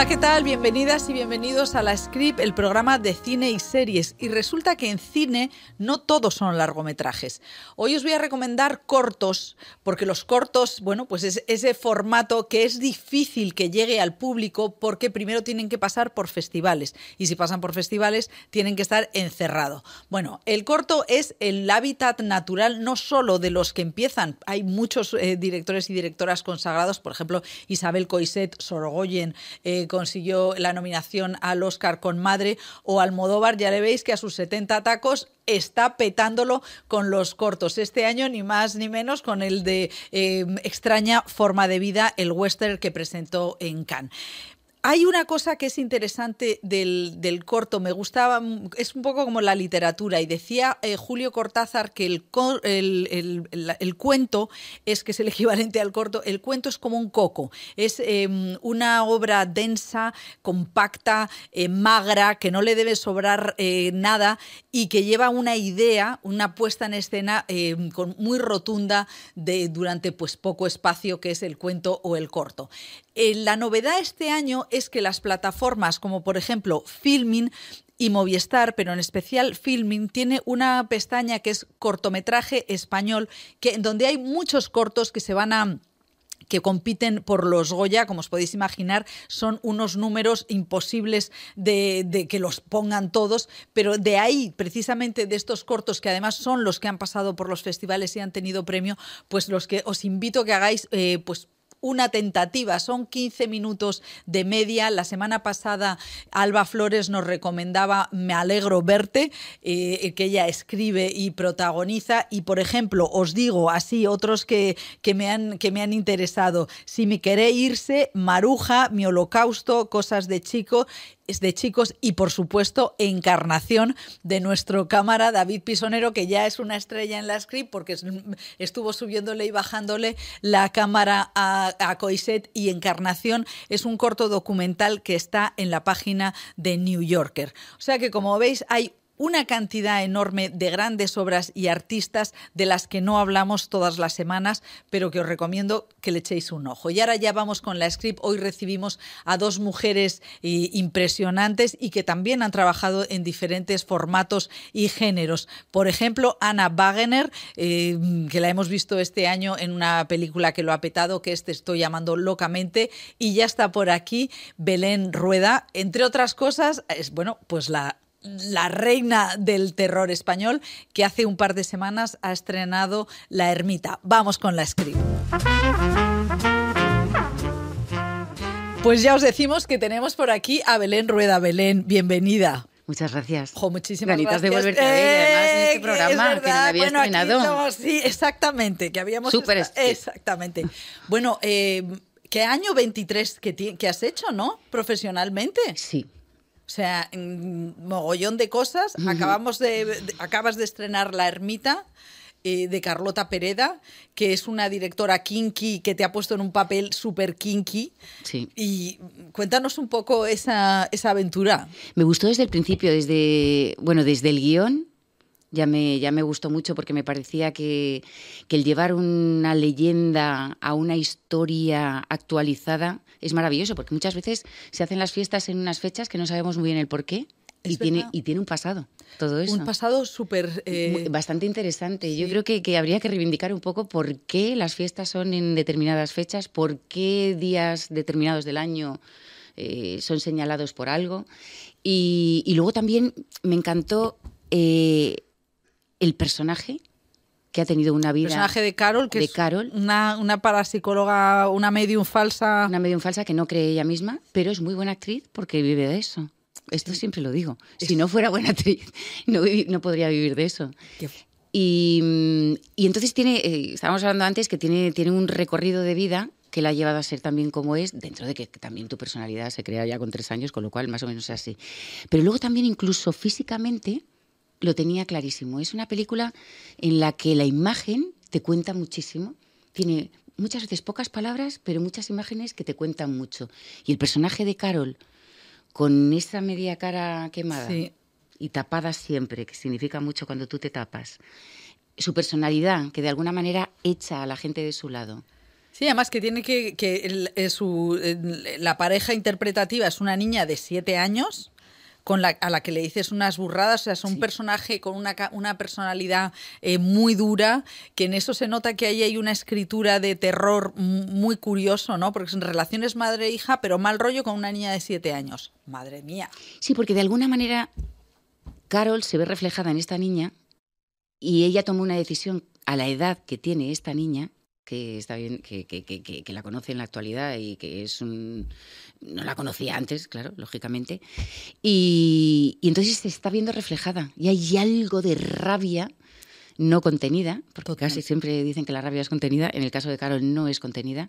Hola, ¿qué tal? Bienvenidas y bienvenidos a la Script, el programa de cine y series. Y resulta que en cine no todos son largometrajes. Hoy os voy a recomendar cortos, porque los cortos, bueno, pues es ese formato que es difícil que llegue al público porque primero tienen que pasar por festivales. Y si pasan por festivales, tienen que estar encerrados. Bueno, el corto es el hábitat natural no solo de los que empiezan. Hay muchos eh, directores y directoras consagrados, por ejemplo, Isabel Coiset, Sorogoyen, eh, consiguió la nominación al Oscar con Madre, o Almodóvar, ya le veis que a sus 70 tacos está petándolo con los cortos. Este año ni más ni menos con el de eh, Extraña Forma de Vida, el western que presentó en Cannes. Hay una cosa que es interesante del, corto, me gustaba, es un poco como la literatura, y decía eh, Julio Cortázar que el, cuento es, que es el equivalente al corto, el cuento es como un coco, es em, una obra densa, compacta, eh, magra, que no le debe sobrar eh, nada y que lleva una idea, una puesta en escena em, muy rotunda de, durante pues, poco espacio, que es el cuento o el corto. La novedad este año es que las plataformas como por ejemplo Filming y Movistar, pero en especial Filming, tiene una pestaña que es cortometraje español, que, donde hay muchos cortos que se van a que compiten por los Goya, como os podéis imaginar, son unos números imposibles de, de, que los pongan todos, pero de ahí, precisamente de estos cortos, que además son los que han pasado por los festivales y han tenido premio, pues los que os invito a que hagáis, eh, pues una tentativa. Son 15 minutos de media. La semana pasada Alba Flores nos recomendaba Me alegro verte, eh, que ella escribe y protagoniza. Y, por ejemplo, os digo así otros que, que, me, han, que me han interesado. Si me queréis irse, Maruja, Mi holocausto, Cosas de chico de chicos y por supuesto encarnación de nuestro cámara David Pisonero que ya es una estrella en la script porque estuvo subiéndole y bajándole la cámara a, Coiset y encarnación es un corto documental que está en la página de New Yorker. O sea que como veis hay una cantidad enorme de grandes obras y artistas de las que no hablamos todas las semanas, pero que os recomiendo que le echéis un ojo. Y ahora ya vamos con la script. Hoy recibimos a dos mujeres eh, impresionantes y que también han trabajado en diferentes formatos y géneros. Por ejemplo, Ana Wagener, eh, que la hemos visto este año en una película que lo ha petado, que este estoy llamando locamente, y ya está por aquí Belén Rueda, entre otras cosas, es bueno, pues la la reina del terror español, que hace un par de semanas ha estrenado La Ermita. Vamos con la script. Pues ya os decimos que tenemos por aquí a Belén Rueda. Belén, bienvenida. Muchas gracias. Jo, muchísimas Ganitas gracias. de volverte a ver, además, en este programa que no me había bueno, estrenado. sí, exactamente, que habíamos... Súper esta- Exactamente. Bueno, eh, ¿qué año 23 que, que has hecho, no? Profesionalmente. Sí. O sea, en mogollón de cosas. Acabamos de, de- acabas de estrenar La Ermita eh, de Carlota Pereda, que es una directora kinky que te ha puesto en un papel súper kinky. Sí. Y cuéntanos un poco esa, esa aventura. Me gustó desde el principio, desde, bueno, desde el guion. Ya me, ya me gustó mucho porque me parecía que, que el llevar una leyenda a una historia actualizada es maravilloso, porque muchas veces se hacen las fiestas en unas fechas que no sabemos muy bien el por qué y tiene, y tiene un pasado, todo eso. Un pasado súper... eh, Bastante interesante. Yo creo que, que habría que reivindicar un poco por qué las fiestas son en determinadas fechas, por qué días determinados del año eh, son señalados por algo. Y, y luego también me encantó eh, el personaje que ha tenido una vida. personaje de Carol, que de es Carol. Una, una parapsicóloga, una medium falsa. Una medium falsa que no cree ella misma, pero es muy buena actriz porque vive de eso. Esto siempre lo digo. Si no fuera buena actriz, no, podría vivir de eso. Y, mm, y entonces tiene, eh, estábamos hablando antes que tiene, tiene un recorrido de vida que la ha llevado a ser también como es, dentro de que también tu personalidad se crea ya con tres años, con lo cual más o menos es así. Pero luego también incluso físicamente lo tenía clarísimo. Es una película en la que la imagen te cuenta muchísimo. Tiene muchas veces pocas palabras, pero muchas imágenes que te cuentan mucho. Y el personaje de Carol, con esa media cara quemada, Sí. y tapada siempre, que significa mucho cuando tú te tapas. Su personalidad, que de alguna manera echa a la gente de su lado. Sí, además que tiene que, que eh, su, la pareja interpretativa es una niña de siete años con la, a la que le dices unas burradas, o sea, es un personaje con una, una personalidad eh, muy dura, que en eso se nota que ahí hay una escritura de terror muy curioso, ¿no? Porque son relaciones madre-hija, pero mal rollo con una niña de siete años. Madre mía. Sí, porque de alguna manera Carol se ve reflejada en esta niña y ella tomó una decisión a la edad que tiene esta niña que está bien, que, que, que, que, la conoce en la actualidad y que es un. No la conocía antes, claro, lógicamente. Y, y entonces se está viendo reflejada. Y hay algo de rabia no contenida, porque casi siempre dicen que la rabia es contenida. En el caso de Carol no es contenida.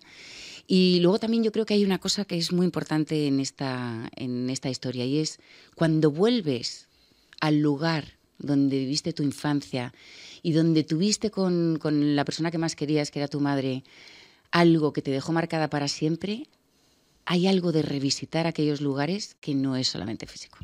Y luego también yo creo que hay una cosa que es muy importante en esta, en esta historia y es cuando vuelves al lugar donde viviste tu infancia y donde tuviste con, con la persona que más querías, que era tu madre, algo que te dejó marcada para siempre, hay algo de revisitar aquellos lugares que no es solamente físico.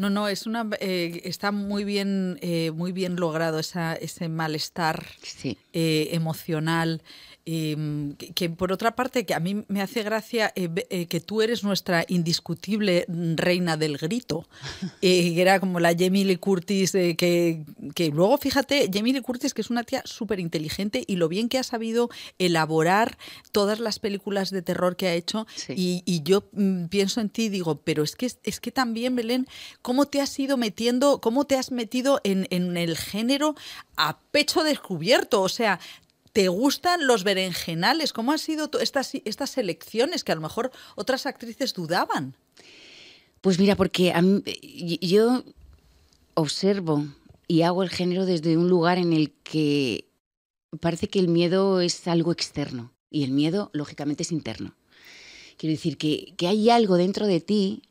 No, no, es una eh, está muy bien, eh, muy bien logrado esa, ese malestar sí. eh, emocional. Em, que, que, por otra parte, que a mí me hace gracia eh, eh, que tú eres nuestra indiscutible reina del grito, eh, que era como la Jamie Lee Curtis, que, que, luego, fíjate, Jamie Lee Curtis, que es una tía súper inteligente y lo bien que ha sabido elaborar todas las películas de terror que ha hecho. Sí. Y, y, yo mm, pienso en ti y digo, pero es que, es que también, Belén, ¿cómo te has ido metiendo, cómo te has metido en, en el género a pecho descubierto? O sea, ¿Te gustan los berenjenales? ¿Cómo han sido estas, elecciones que a lo mejor otras actrices dudaban? Pues mira, porque a mí, yo observo y hago el género desde un lugar en el que parece que el miedo es algo externo y el miedo, lógicamente, es interno. Quiero decir que, que hay algo dentro de ti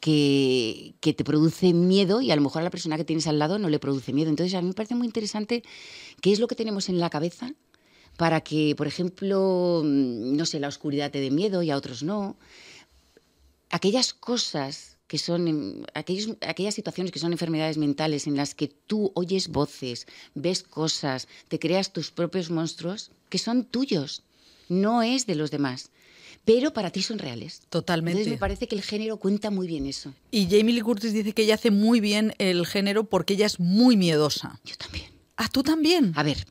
que, que, te produce miedo y a lo mejor a la persona que tienes al lado no le produce miedo. Entonces a mí me parece muy interesante qué es lo que tenemos en la cabeza para que, por ejemplo, no sé, la oscuridad te dé miedo y a otros no. Aquellas cosas que son, aquellos, aquellas situaciones que son enfermedades mentales en las que tú oyes voces, ves cosas, te creas tus propios monstruos, que son tuyos, no es de los demás pero para ti son reales. Totalmente. Entonces me parece que el género cuenta muy bien eso. Y Jamie Lee Curtis dice que ella hace muy bien el género porque ella es muy miedosa. Yo también. Ah, tú también. A ver,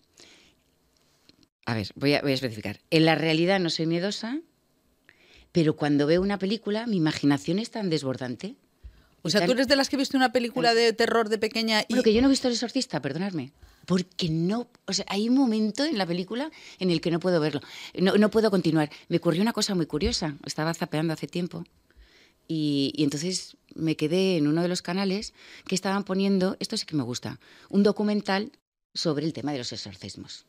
a ver, voy a, voy a, especificar. En la realidad no soy miedosa, pero cuando veo una película, mi imaginación es tan desbordante. O sea, tan... tú eres de las que viste una película de terror de pequeña y... Bueno, que yo no he visto El Exorcista, perdonadme. Porque no, o sea, hay un momento en la película en el que no puedo verlo, no, no puedo continuar. Me ocurrió una cosa muy curiosa, estaba zapeando hace tiempo y, y, entonces me quedé en uno de los canales que estaban poniendo, esto sí que me gusta, un documental sobre el tema de los exorcismos.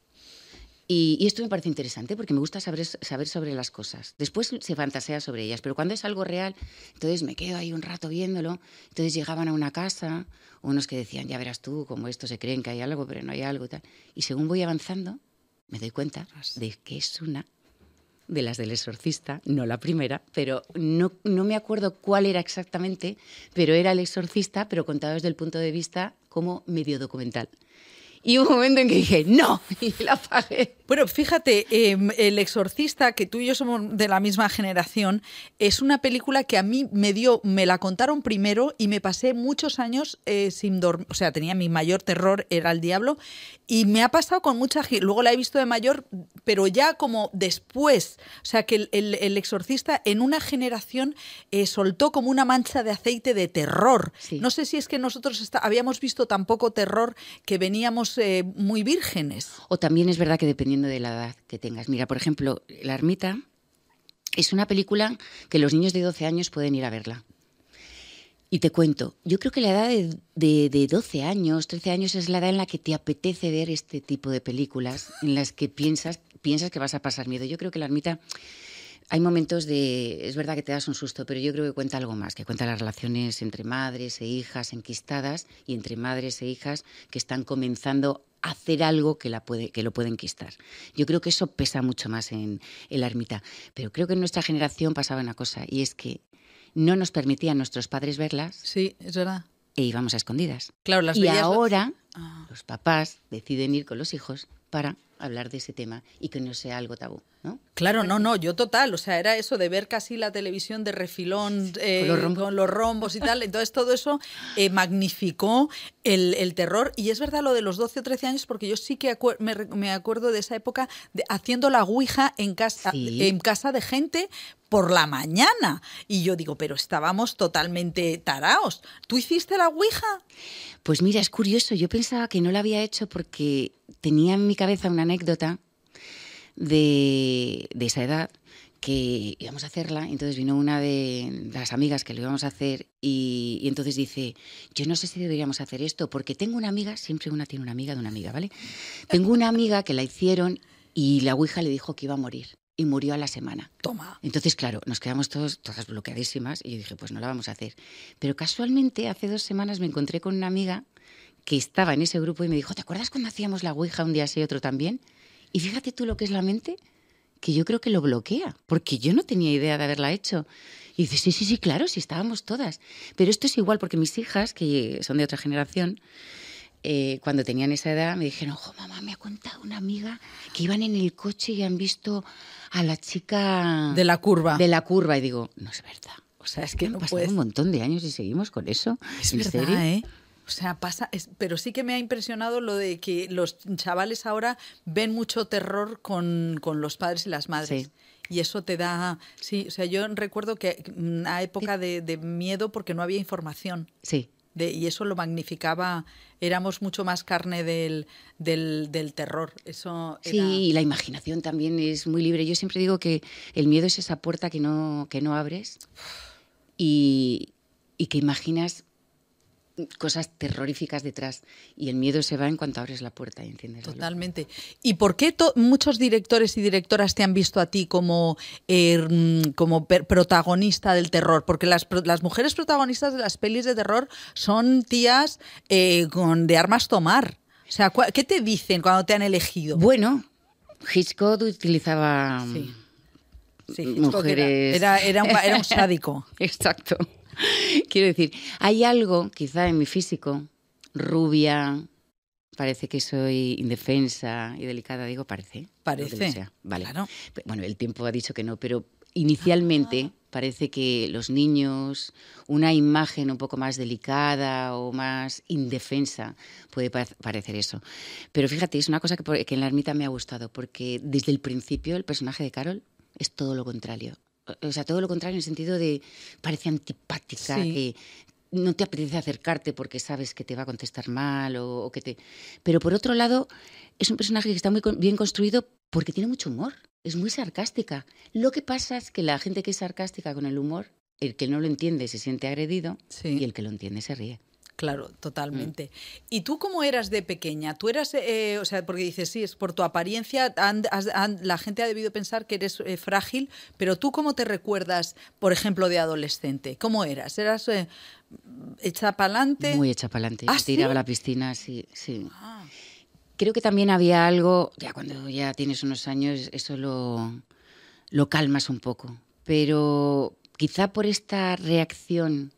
Y, y, esto me parece interesante porque me gusta saber, saber, sobre las cosas. Después se fantasea sobre ellas, pero cuando es algo real, entonces me quedo ahí un rato viéndolo. Entonces llegaban a una casa, unos que decían, ya verás tú, como esto se creen que hay algo, pero no hay algo y tal. Y según voy avanzando, me doy cuenta de que es una de las del exorcista, no la primera, pero no, no me acuerdo cuál era exactamente, pero era el exorcista, pero contado desde el punto de vista como medio documental. Y un momento en que dije, no, y la apagué. Bueno, fíjate, eh, El Exorcista, que tú y yo somos de la misma generación, es una película que a mí me dio, me la contaron primero y me pasé muchos años eh, sin dormir. O sea, tenía mi mayor terror, era el diablo, y me ha pasado con mucha gente. Luego la he visto de mayor, pero ya como después. O sea, que el, el, el Exorcista en una generación eh, soltó como una mancha de aceite de terror. Sí. No sé si es que nosotros está, habíamos visto tan poco terror que veníamos eh, muy vírgenes. O también es verdad que dependiendo de la edad que tengas. Mira, por ejemplo, La Ermita es una película que los niños de 12 años pueden ir a verla. Y te cuento, yo creo que la edad de, de, de, 12 años, 13 años es la edad en la que te apetece ver este tipo de películas, en las que piensas, piensas que vas a pasar miedo. Yo creo que La Ermita hay momentos de, es verdad que te das un susto, pero yo creo que cuenta algo más, que cuenta las relaciones entre madres e hijas enquistadas y entre madres e hijas que están comenzando a hacer algo que, la puede, que lo puede enquistar. Yo creo que eso pesa mucho más en, en la ermita. Pero creo que en nuestra generación pasaba una cosa, y es que no nos permitían nuestros padres verlas. Sí, es verdad. E íbamos a escondidas. Claro, las y ahora ah. los papás deciden ir con los hijos para hablar de ese tema y que no sea algo tabú, ¿no? Claro, no, no, yo total, o sea, era eso de ver casi la televisión de refilón eh, con, los rombos. y tal, entonces todo eso eh, magnificó el, terror y es verdad lo de los 12 o 13 años porque yo sí que me, acuerdo de esa época de, haciendo la ouija en casa, en casa de gente por la mañana. Y yo digo, pero estábamos totalmente taraos. ¿Tú hiciste la Ouija? Pues mira, es curioso. Yo pensaba que no la había hecho porque tenía en mi cabeza una anécdota de, esa edad que íbamos a hacerla, entonces vino una de las amigas que lo íbamos a hacer y, entonces dice, yo no sé si deberíamos hacer esto, porque tengo una amiga, siempre una tiene una amiga de una amiga, ¿vale? Tengo una amiga que la hicieron y la Ouija le dijo que iba a morir y murió a la semana. Toma. Entonces, claro, nos quedamos todos, todas bloqueadísimas y yo dije, pues no la vamos a hacer. Pero casualmente, hace dos semanas me encontré con una amiga que estaba en ese grupo y me dijo, ¿te acuerdas cuando hacíamos la Ouija un día así y otro también? Y fíjate tú lo que es la mente, que yo creo que lo bloquea, porque yo no tenía idea de haberla hecho. Y dice, sí, sí, sí, claro, sí estábamos todas. Pero esto es igual, porque mis hijas, que son de otra generación, eh, cuando tenían esa edad, me dijeron, ojo, mamá, me ha contado una amiga que iban en el coche y han visto a la chica... De la curva. De la curva. Y digo, no es verdad. O sea, es que no pasado un montón de años y seguimos con eso. Es verdad, ¿eh? O sea, pasa, pero sí que me ha impresionado lo de que los chavales ahora ven mucho terror con, los padres y las madres. Y eso te da, sí, o sea, yo recuerdo que una época de, de miedo porque no había información. Sí y eso lo magnificaba, éramos mucho más carne del, del, terror. Eso Sí, y la imaginación también es muy libre. Yo siempre digo que el miedo es esa puerta que no, que no abres y, y que imaginas cosas terroríficas detrás y el miedo se va en cuanto abres la puerta y enciendes Totalmente. ¿Y por qué muchos directores y directoras te han visto a ti como, er, como protagonista del terror? Porque las, las, mujeres protagonistas de las pelis de terror son tías eh, con, de armas tomar. O sea, ¿qué te dicen cuando te han elegido? Bueno, Hitchcock utilizaba mujeres... Era, era, un, era un sádico. Exacto. Quiero decir, hay algo, quizá en mi físico, rubia, parece que soy indefensa y delicada, digo, parece. Parece. Vale. Bueno, el tiempo ha dicho que no, pero inicialmente ah. parece que los niños, una imagen un poco más delicada o más indefensa puede parecer eso. Pero fíjate, es una cosa que, que en la ermita me ha gustado, porque desde el principio el personaje de Carol es todo lo contrario o sea, todo lo contrario en el sentido de parece antipática, que no te apetece acercarte porque sabes que te va a contestar mal o, que te... Pero por otro lado, es un personaje que está muy bien construido porque tiene mucho humor, es muy sarcástica. Lo que pasa es que la gente que es sarcástica con el humor, el que no lo entiende se siente agredido y el que lo entiende se ríe. Claro, totalmente. Mm. ¿Y tú cómo eras de pequeña? Tú eras, eh, o sea, porque dices, sí, es por tu apariencia, la gente ha debido pensar que eres eh, frágil, pero tú cómo te recuerdas, por ejemplo, de adolescente? ¿Cómo eras? ¿Eras eh, hecha para adelante? Muy hecha para adelante. ¿Ah, Tiraba a la piscina, sí, sí. Ah. Creo que también había algo, ya cuando ya tienes unos años, eso lo, lo calmas un poco. Pero quizá por esta reacción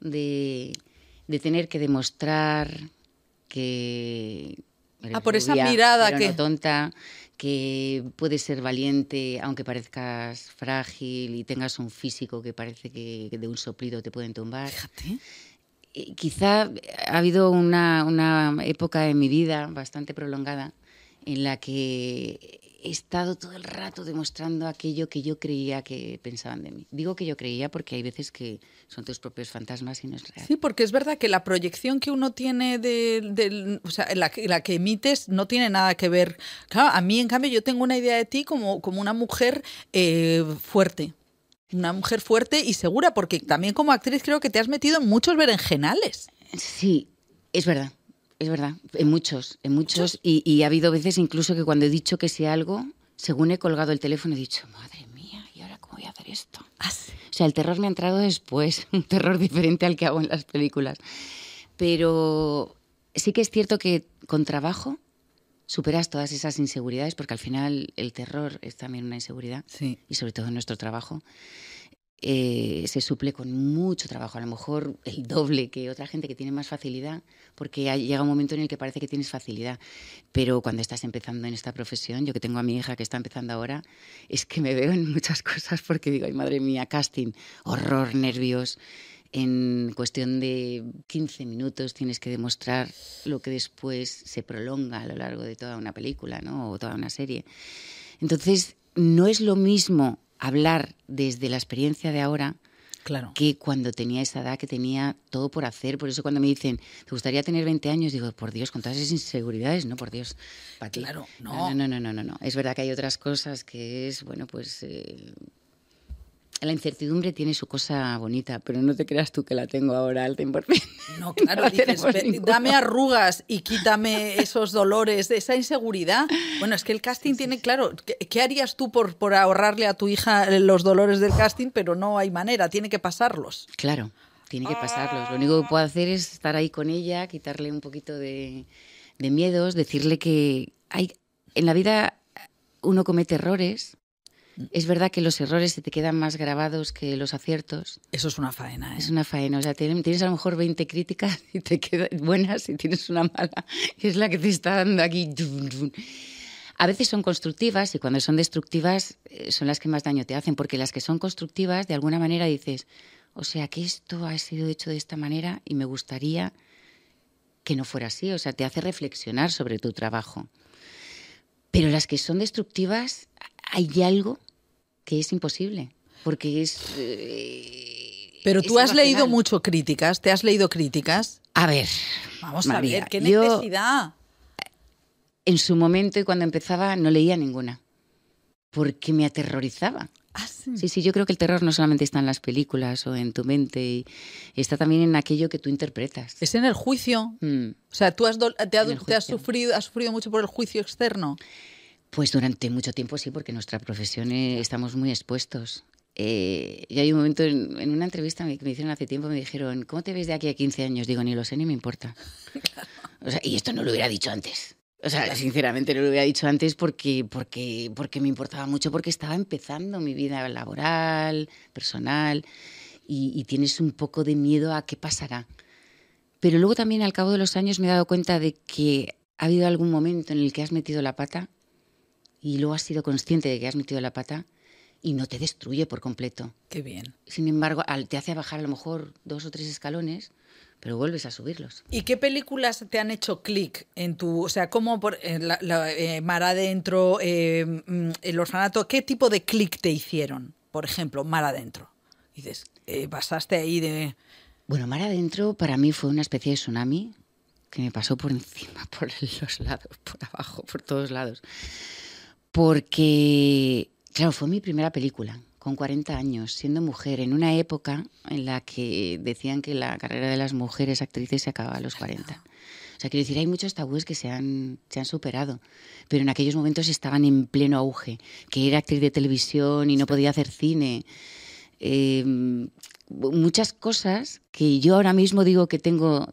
de de tener que demostrar que ah, por esa mirada que no tonta que puedes ser valiente aunque parezcas frágil y tengas un físico que parece que de un soplido te pueden tumbar. Fíjate. quizá ha habido una, una época en mi vida bastante prolongada en la que he estado todo el rato demostrando aquello que yo creía que pensaban de mí. Digo que yo creía porque hay veces que son tus propios fantasmas y no es real. Sí, porque es verdad que la proyección que uno tiene de, o sea, la, que emites no tiene nada que ver. Claro, a mí en cambio yo tengo una idea de ti como, como una mujer eh, fuerte. Una mujer fuerte y segura, porque también como actriz creo que te has metido en muchos berenjenales. Sí, es verdad. Es verdad, en muchos, en muchos. Y, ha habido veces incluso que cuando he dicho que sea algo, según he colgado el teléfono, he dicho, madre mía, ¿y ahora cómo voy a hacer esto? Ah, o sea, el terror me ha entrado después, un terror diferente al que hago en las películas. Pero sí que es cierto que con trabajo superas todas esas inseguridades, porque al final el terror es también una inseguridad, sí. y sobre todo en nuestro trabajo. Eh, se suple con mucho trabajo, a lo mejor el doble que otra gente que tiene más facilidad, porque llega un momento en el que parece que tienes facilidad, pero cuando estás empezando en esta profesión, yo que tengo a mi hija que está empezando ahora, es que me veo en muchas cosas porque digo, ay madre mía, casting, horror, nervios, en cuestión de 15 minutos tienes que demostrar lo que después se prolonga a lo largo de toda una película ¿no? o toda una serie. Entonces, no es lo mismo hablar desde la experiencia de ahora claro. que cuando tenía esa edad que tenía todo por hacer. Por eso cuando me dicen, ¿te gustaría tener 20 años? Digo, por Dios, con todas esas inseguridades, no, por Dios. ¿para Claro, no. No, no, no, no, no. Es verdad que hay otras cosas que es, bueno, pues... Eh, la incertidumbre tiene su cosa bonita, pero no te creas tú que la tengo ahora al 100%. No, claro, dices, dame arrugas y quítame esos dolores, esa inseguridad. Bueno, es que el casting tiene, claro, ¿qué, harías tú por, por ahorrarle a tu hija los dolores del casting? Pero no hay manera, tiene que pasarlos. Claro, tiene que pasarlos. Lo único que puedo hacer es estar ahí con ella, quitarle un poquito de, de miedos, decirle que hay, en la vida uno comete errores, es verdad que los errores se te quedan más grabados que los aciertos. Eso es una faena. ¿eh? Es una faena. O sea, tienes a lo mejor 20 críticas y te quedan buenas y tienes una mala, que es la que te está dando aquí. A veces son constructivas y cuando son destructivas eh, son las que más daño te hacen, porque las que son constructivas, de alguna manera dices, o sea, que esto ha sido hecho de esta manera y me gustaría que no fuera así. O sea, te hace reflexionar sobre tu trabajo. Pero las que son destructivas, hay algo que es imposible, porque es... Eh, Pero tú has leído mucho críticas, ¿te has leído críticas? A ver, vamos a ver, ¿qué necesidad? en su momento y cuando empezaba no leía ninguna, porque me aterrorizaba. Ah, sí. sí. yo creo que el terror no solamente está en las películas o en tu mente, está también en aquello que tú interpretas. Es en el juicio. Mm. O sea, tú has, te, has, sufrido, has sufrido mucho por el juicio externo. Pues durante mucho tiempo sí, porque nuestra profesión eh, estamos muy expuestos. Eh, y hay un momento en, una entrevista que me hicieron hace tiempo, me dijeron, ¿cómo te ves de aquí a 15 años? Digo, ni lo sé ni me importa. O sea, y esto no lo hubiera dicho antes. O sea, sinceramente no lo hubiera dicho antes porque, porque, porque me importaba mucho, porque estaba empezando mi vida laboral, personal, y, y tienes un poco de miedo a qué pasará. Pero luego también al cabo de los años me he dado cuenta de que ha habido algún momento en el que has metido la pata y luego has sido consciente de que has metido la pata y no te destruye por completo. Qué bien. Sin embargo, te hace bajar a lo mejor dos o tres escalones, pero vuelves a subirlos. ¿Y qué películas te han hecho clic en tu, o sea, cómo por eh, la, eh, Mar Adentro, eh, mm, el orfanato, qué tipo de clic te hicieron? Por ejemplo, Mar Adentro. Dices, pasaste ahí de... Bueno, Mar Adentro para mí fue una especie de tsunami que me pasó por encima, por los lados, por abajo, por todos lados porque, claro, fue mi primera película, con 40 años, siendo mujer, en una época en la que decían que la carrera de las mujeres actrices se acababa a los 40. O sea, quiero decir, hay muchos tabúes que se han, se han superado, pero en aquellos momentos estaban en pleno auge, que era actriz de televisión y no podía hacer cine. Em, muchas cosas que yo ahora mismo digo que tengo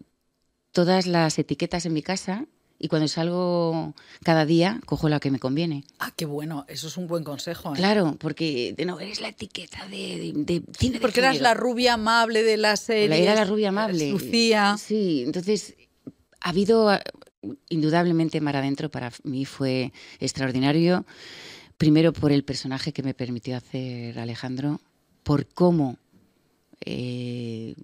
todas las etiquetas en mi casa y cuando salgo cada día cojo la que me conviene. Ah, qué bueno, eso es un buen consejo. ¿eh? Claro, porque de no eres la etiqueta de, de, cine. Porque eras la rubia amable de la serie. Era la rubia amable. Lucía. Sí, entonces ha habido indudablemente Mar Adentro para mí fue extraordinario. Primero por el personaje que me permitió hacer Alejandro, por cómo eh,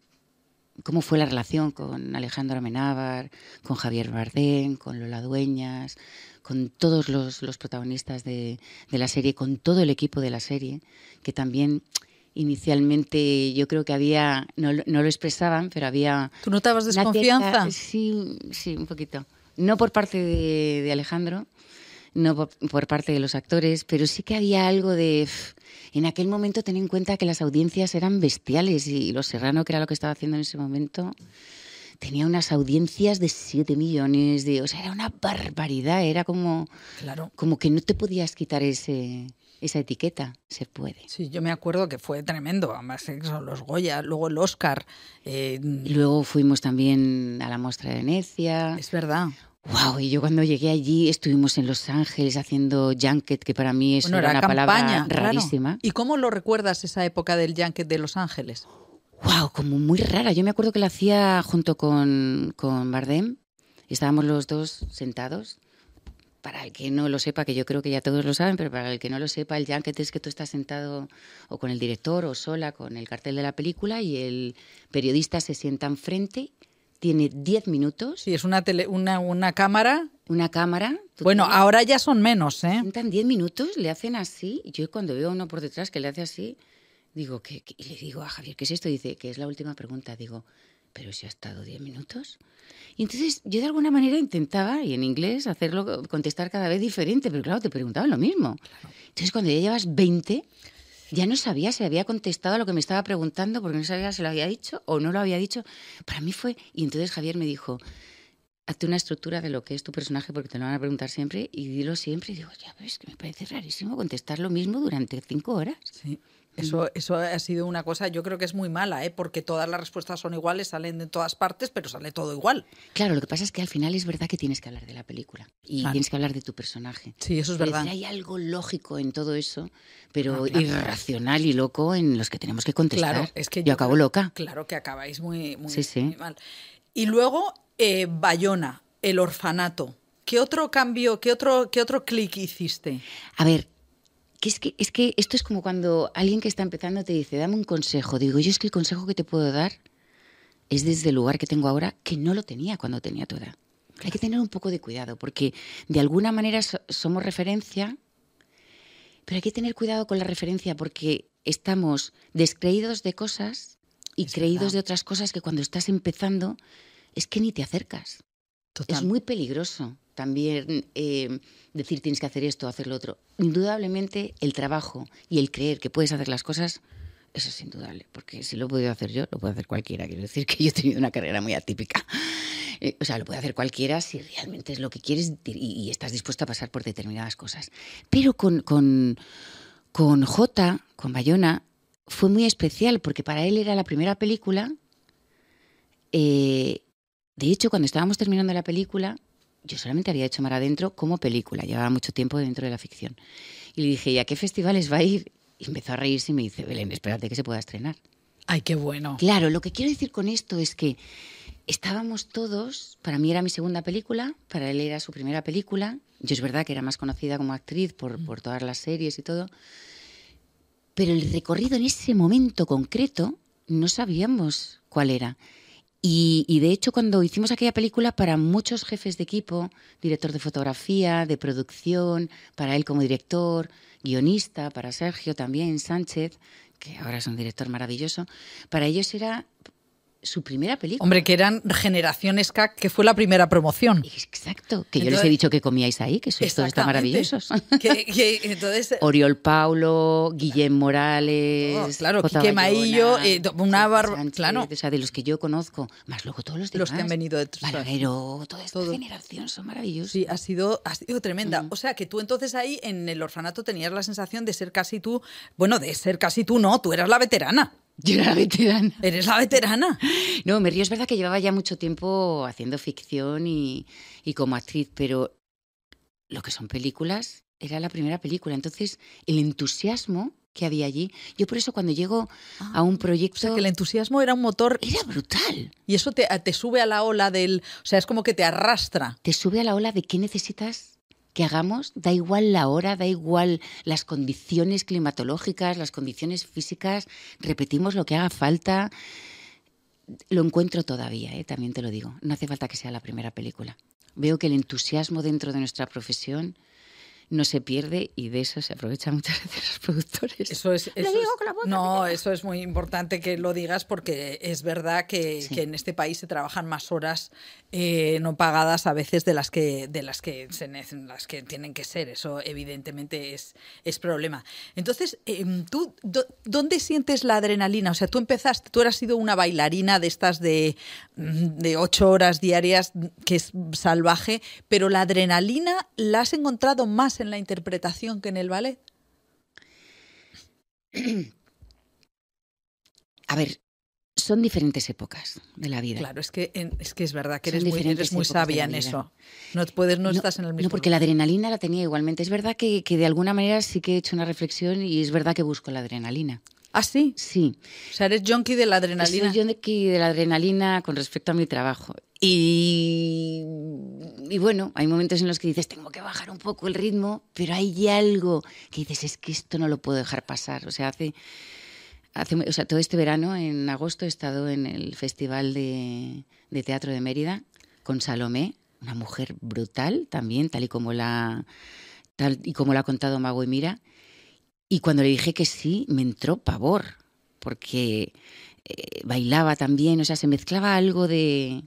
cómo fue la relación con Alejandro Amenábar, con Javier Bardem, con Lola Dueñas, con todos los, protagonistas de, la serie, con todo el equipo de la serie, que también inicialmente yo creo que había, no, lo expresaban, pero había... ¿Tú notabas desconfianza? sí, sí, un poquito. No por parte de, Alejandro, no por, parte de los actores, pero sí que había algo de en aquel momento ten en cuenta que las audiencias eran bestiales y Los Serrano, que era lo que estaba haciendo en ese momento, tenía unas audiencias de 7 millones, de, o sea, era una barbaridad, era como, claro. como que no te podías quitar ese, esa etiqueta, se puede. Sí, yo me acuerdo que fue tremendo, además los Goya, luego el Oscar. Eh, luego fuimos también a la muestra de Venecia. Es verdad. Wow, y yo cuando llegué allí estuvimos en Los Ángeles haciendo junket, que para mí es Bueno, una palabra campaña, claro. rarísima. ¿Y cómo lo recuerdas esa época del Junket de Los Ángeles? Wow, como muy rara. Yo me acuerdo que la hacía junto con, con Bardem. Estábamos los dos sentados. Para el que no lo sepa, que yo creo que ya todos lo saben, pero para el que no lo sepa, el junket es que tú estás sentado o con el director o sola con el cartel de la película y el periodista se sienta enfrente, tiene 10 minutos, Sí, es una, tele- una, una cámara. una cámara. Bueno, tienes- ahora ya son menos, ¿eh? Sientan 10 minutos, le hacen así. y Yo cuando veo a uno por detrás que le hace así, digo, ¿qué, qué? Y le digo a Javier, ¿qué es esto? Dice, que es la última pregunta. Digo, ¿pero si ha estado 10 minutos? Y entonces yo de alguna manera intentaba, y en inglés, hacerlo, contestar cada vez diferente, pero claro, te preguntaban lo mismo. Entonces cuando ya llevas 20, ya no sabía si había contestado a lo que me estaba preguntando, porque no sabía si lo había dicho o no lo había dicho. Para mí fue... Y entonces Javier me dijo, hazte una estructura de lo que es tu personaje porque te lo van a preguntar siempre y dilo siempre. Y digo, ya ves que me parece rarísimo contestar lo mismo durante cinco horas. Sí. Eso, eso ha sido una cosa, yo creo que es muy mala, ¿eh? porque todas las respuestas son iguales, salen de todas partes, pero sale todo igual. Claro, lo que pasa es que al final es verdad que tienes que hablar de la película y Claro. tienes que hablar de tu personaje. Sí, eso es Pero verdad. Hay algo lógico en todo eso, pero Ah, claro. irracional y loco en los que tenemos que contestar. Claro, es que yo, acabo loca. Claro que acabáis muy, muy, Sí, sí. muy mal. Y luego, eh, Bayona, el orfanato. ¿Qué otro cambio, qué otro, qué otro clic hiciste? A ver, que es, que es que esto es como cuando alguien que está empezando te dice, dame un consejo. Digo, yo es que el consejo que te puedo dar es desde el lugar que tengo ahora, que no lo tenía cuando tenía tu edad. Hay que tener un poco de cuidado, porque de alguna manera so- somos referencia, pero hay que tener cuidado con la referencia porque estamos descreídos de cosas y Es creídos verdad. de otras cosas que cuando estás empezando es que ni te acercas. Total. Es muy peligroso también eh, decir tienes que hacer esto, hacer lo otro. Indudablemente el trabajo y el creer que puedes hacer las cosas, eso es indudable, porque si lo he podido hacer yo, lo puede hacer cualquiera. Quiero decir que yo he tenido una carrera muy atípica. Eh, o sea, lo puede hacer cualquiera si realmente es lo que quieres y, y estás dispuesto a pasar por determinadas cosas. Pero con, con, con J, con Bayona, fue muy especial porque para él era la primera película. eh, de hecho, cuando estábamos terminando la película, yo solamente había hecho Mar Adentro como película, llevaba mucho tiempo dentro de la ficción. Y le dije, ¿y a qué festivales va a ir? Y empezó a reírse y me dice, Belén, espérate que se pueda estrenar. Ay, qué bueno. Claro, lo que quiero decir con esto es que estábamos todos, para mí era mi segunda película, para él era su primera película. Yo es verdad que era más conocida como actriz por, por todas las series y todo, pero el recorrido en ese momento concreto no sabíamos cuál era. Y, y, de hecho, cuando hicimos aquella película, para muchos jefes de equipo, director de fotografía, de producción, para él como director, guionista, para Sergio también, Sánchez, que ahora es un director maravilloso, para ellos era su primera película. Hombre, que eran Generaciones CAC, que fue la primera promoción. Exacto, que entonces, yo les he dicho que comíais ahí, que sois todos tan maravillosos. Que, que, entonces, Oriol Paulo, Guillem Morales, oh, claro, Quique Maillo, eh, una barba, claro. O sea, de los que yo conozco, más luego todos los demás. Los que han venido de Balagueró, toda esta todo. generación son maravillosos. Sí, ha sido, ha sido tremenda. Mm. O sea, que tú entonces ahí en el orfanato tenías la sensación de ser casi tú, bueno, de ser casi tú, no, tú eras la veterana. Yo era la veterana. ¿Eres la veterana? No, me río, es verdad que llevaba ya mucho tiempo haciendo ficción y, y, como actriz, pero lo que son películas era la primera película. Entonces, el entusiasmo que había allí, yo por eso cuando llego ah, a un proyecto... O sea, que el entusiasmo era un motor... Era brutal. Y eso te, te sube a la ola del... O sea, es como que te arrastra. Te sube a la ola de qué necesitas que hagamos, da igual la hora, da igual las condiciones climatológicas, las condiciones físicas, repetimos lo que haga falta. Lo encuentro todavía, ¿eh? también te lo digo. No hace falta que sea la primera película. Veo que el entusiasmo dentro de nuestra profesión no se pierde y de eso se aprovechan muchas veces los productores. Eso es, eso digo es con la boca, no, eso es muy importante que lo digas porque es verdad que, sí. que en este país se trabajan más horas eh, no pagadas a veces de las que de las que se las que tienen que ser. Eso evidentemente es, es problema. Entonces, eh, tú do, dónde sientes la adrenalina? O sea, tú empezaste, tú has sido una bailarina de estas de de ocho horas diarias que es salvaje, pero la adrenalina la has encontrado más en la interpretación que en el ballet? A ver, son diferentes épocas de la vida. Claro, es que, es, que es verdad que eres muy, eres muy sabia en eso. No, puedes, no, estás en el mismo. No, porque la adrenalina la tenía igualmente. Es verdad que, que, de alguna manera sí que he hecho una reflexión y es verdad que busco la adrenalina. ¿Ah, sí? Sí. O sea, eres junkie de la adrenalina. Soy junkie de la adrenalina con respecto a mi trabajo. Y, y, bueno, hay momentos en los que dices, tengo que bajar un poco el ritmo, pero hay algo que dices, es que esto no lo puedo dejar pasar. O sea, hace o sea, todo este verano, en agosto, he estado en el Festival de, Teatro de Mérida con Salomé, una mujer brutal también, tal y como la, tal y como la ha contado Mago y Mira. Y cuando le dije que sí, me entró pavor, porque eh, bailaba también, o sea, se mezclaba algo de,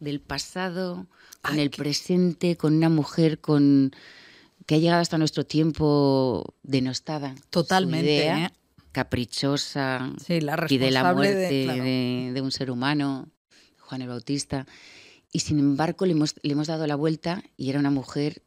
del pasado con el presente, con una mujer con que ha llegado hasta nuestro tiempo denostada. Totalmente. ¿eh? caprichosa y de la muerte de, un ser humano, Juan el Bautista. Y sin embargo le hemos, le hemos dado la vuelta y era una mujer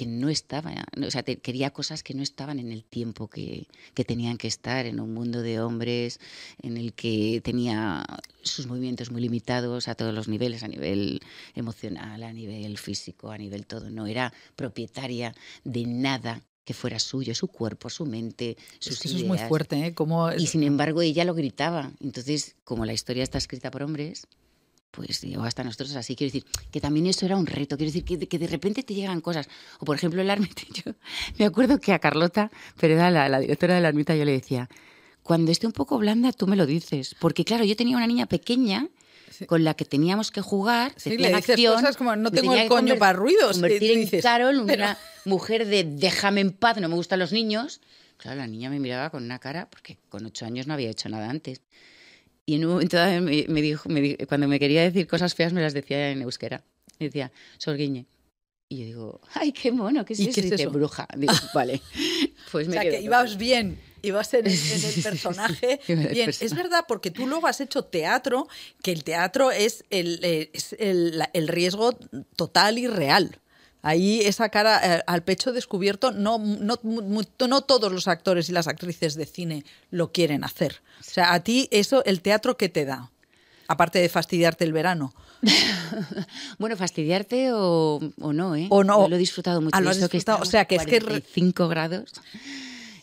que no estaba, o sea, quería cosas que no estaban en el tiempo que, que, tenían que estar, en un mundo de hombres en el que tenía sus movimientos muy limitados a todos los niveles, a nivel emocional, a nivel físico, a nivel todo. No era propietaria de nada que fuera suyo, su cuerpo, su mente, sus es Eso es muy fuerte, ¿eh? Como... Y sin embargo ella lo gritaba. Entonces, como la historia está escrita por hombres, pues llegó hasta nosotros así. Quiero decir, que también eso era un reto. Quiero decir, que, que de repente te llegan cosas. O por ejemplo, el ermita. Yo me acuerdo que a Carlota, pero era la, la directora de la ermita, yo le decía, cuando esté un poco blanda, tú me lo dices. Porque claro, yo tenía una niña pequeña con la que teníamos que jugar. Sí, le dices cosas como no tengo el coño para ruidos. Convertir en Carol una mujer de déjame en paz, no me gustan los niños. Claro, la niña me miraba con una cara, porque con ocho años no había hecho nada antes. Y en un momento me, dijo, cuando me quería decir cosas feas, me las decía en euskera. Me decía, Sorguiñe. Y yo digo, ay, qué mono, ¿qué es, eso? Qué bruja. Digo, vale. Pues me o sea, que ibas bien y vas en, en el personaje. Bien, es verdad, porque tú luego has hecho teatro, que el teatro es el, eh, es el, el riesgo total y real. Ahí esa cara eh, al pecho descubierto, no, no, no, todos los actores y las actrices de cine lo quieren hacer. O sea, a ti eso, el teatro, ¿qué te da? Aparte de fastidiarte el verano. bueno, fastidiarte o, no, ¿eh? O no. lo he disfrutado mucho. Ah, lo has disfrutado. o sea, que es que... 5 grados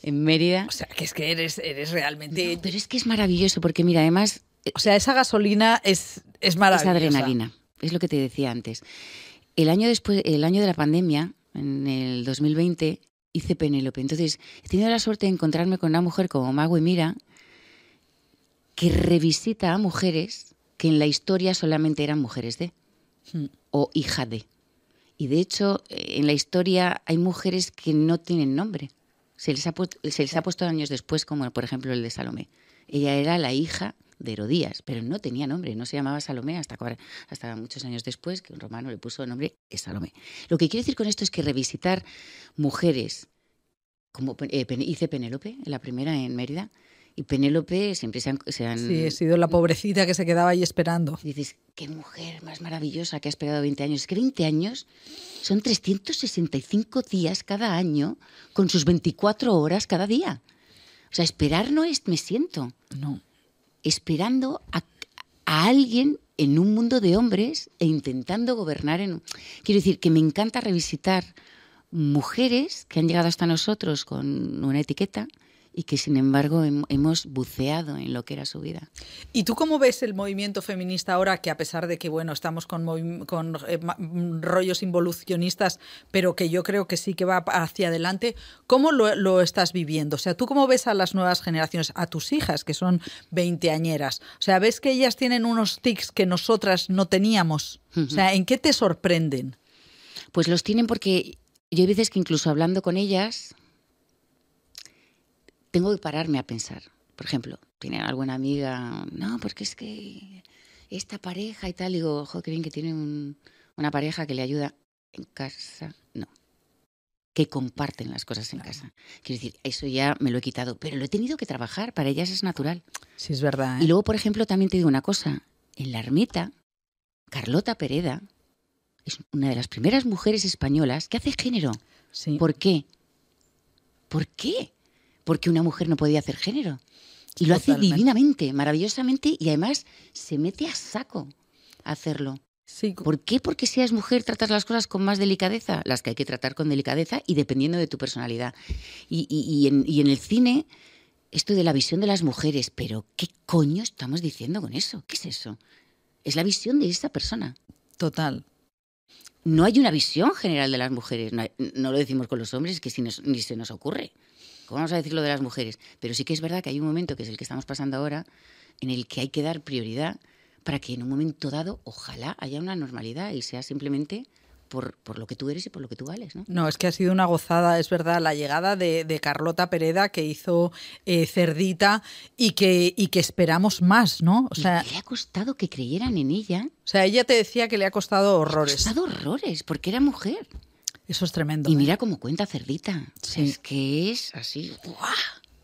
en Mérida. O sea, que es que eres, eres realmente... pero es que es maravilloso porque, mira, además... O sea, esa gasolina es, es maravillosa. Es adrenalina, es lo que te decía antes. El año, después, el año de la pandemia, en el 2020, hice Penélope. Entonces, he tenido la suerte de encontrarme con una mujer como Mago y Mira, que revisita a mujeres que en la historia solamente eran mujeres de hmm. o hija de. Y de hecho, en la historia hay mujeres que no tienen nombre. Se les, ha se les ha puesto años después, como por ejemplo el de Salomé. Ella era la hija de Herodías, pero no tenía nombre, no se llamaba Salomé hasta, hasta muchos años después, que un romano le puso nombre es Salomé. Lo que quiero decir con esto es que revisitar mujeres, como eh, hice Penélope, la primera en Mérida, y Penélope siempre se han, Sí, ha sido la pobrecita que se quedaba ahí esperando. Y dices, qué mujer más maravillosa que ha esperado 20 años. Es que 20 años son 365 días cada año con sus 24 horas cada día. O sea, esperar no es me siento. No. Esperando a, alguien en un mundo de hombres e intentando gobernar en... Quiero decir que me encanta revisitar mujeres que han llegado hasta nosotros con una etiqueta y que sin embargo hemos buceado en lo que era su vida. ¿Y tú cómo ves el movimiento feminista ahora que a pesar de que bueno estamos con, con eh, rollos involucionistas, pero que yo creo que sí que va hacia adelante, cómo lo, estás viviendo? O sea, ¿tú cómo ves a las nuevas generaciones, a tus hijas que son veinteañeras? O sea, ¿ves que ellas tienen unos tics que nosotras no teníamos? O sea, ¿en qué te sorprenden? Pues los tienen porque yo hay veces que incluso hablando con ellas tengo que pararme a pensar. Por ejemplo, tiene alguna amiga, no, porque es que esta pareja y tal, digo, ojo, qué bien que tiene una pareja que le ayuda en casa. No. Que comparten las cosas en casa. Quiero decir, eso ya me lo he quitado, pero lo he tenido que trabajar, para ellas es natural. Sí, es verdad. Y ¿eh? luego, por ejemplo, también te digo una cosa, en la ermita, Carlota Pereda es una de las primeras mujeres españolas que hace género. Sí. ¿Por qué? ¿Por qué? Porque una mujer no podía hacer género. Y lo hace divinamente, maravillosamente y además se mete a saco a hacerlo. Sí, ¿Por qué? Porque si eres mujer tratas las cosas con más delicadeza, las que hay que tratar con delicadeza y dependiendo de tu personalidad. Y, y- y en, y en el cine, esto de la visión de las mujeres, pero ¿qué coño estamos diciendo con eso? ¿Qué es eso? Es la visión de esa persona. total. No hay una visión general de las mujeres. No, hay- no lo decimos con los hombres, que si nos- ni se nos ocurre. ¿Cómo vamos a decirlo de las mujeres? Pero sí que es verdad que hay un momento, que es el que estamos pasando ahora, en el que hay que dar prioridad para que en un momento dado, ojalá, haya una normalidad y sea simplemente por, por lo que tú eres y por lo que tú vales, ¿no? No, es que ha sido una gozada, es verdad, la llegada de, de Carlota Pereda que hizo eh, Cerdita y que, y que esperamos más, ¿no? O sea, le ha costado que creyeran en ella. o sea, ella te decía que le ha costado Le ha horrores. costado horrores, porque era mujer. Eso es tremendo. Y ¿eh? mira cómo cuenta Cerdita. Sí. Es que es así. ¡guau!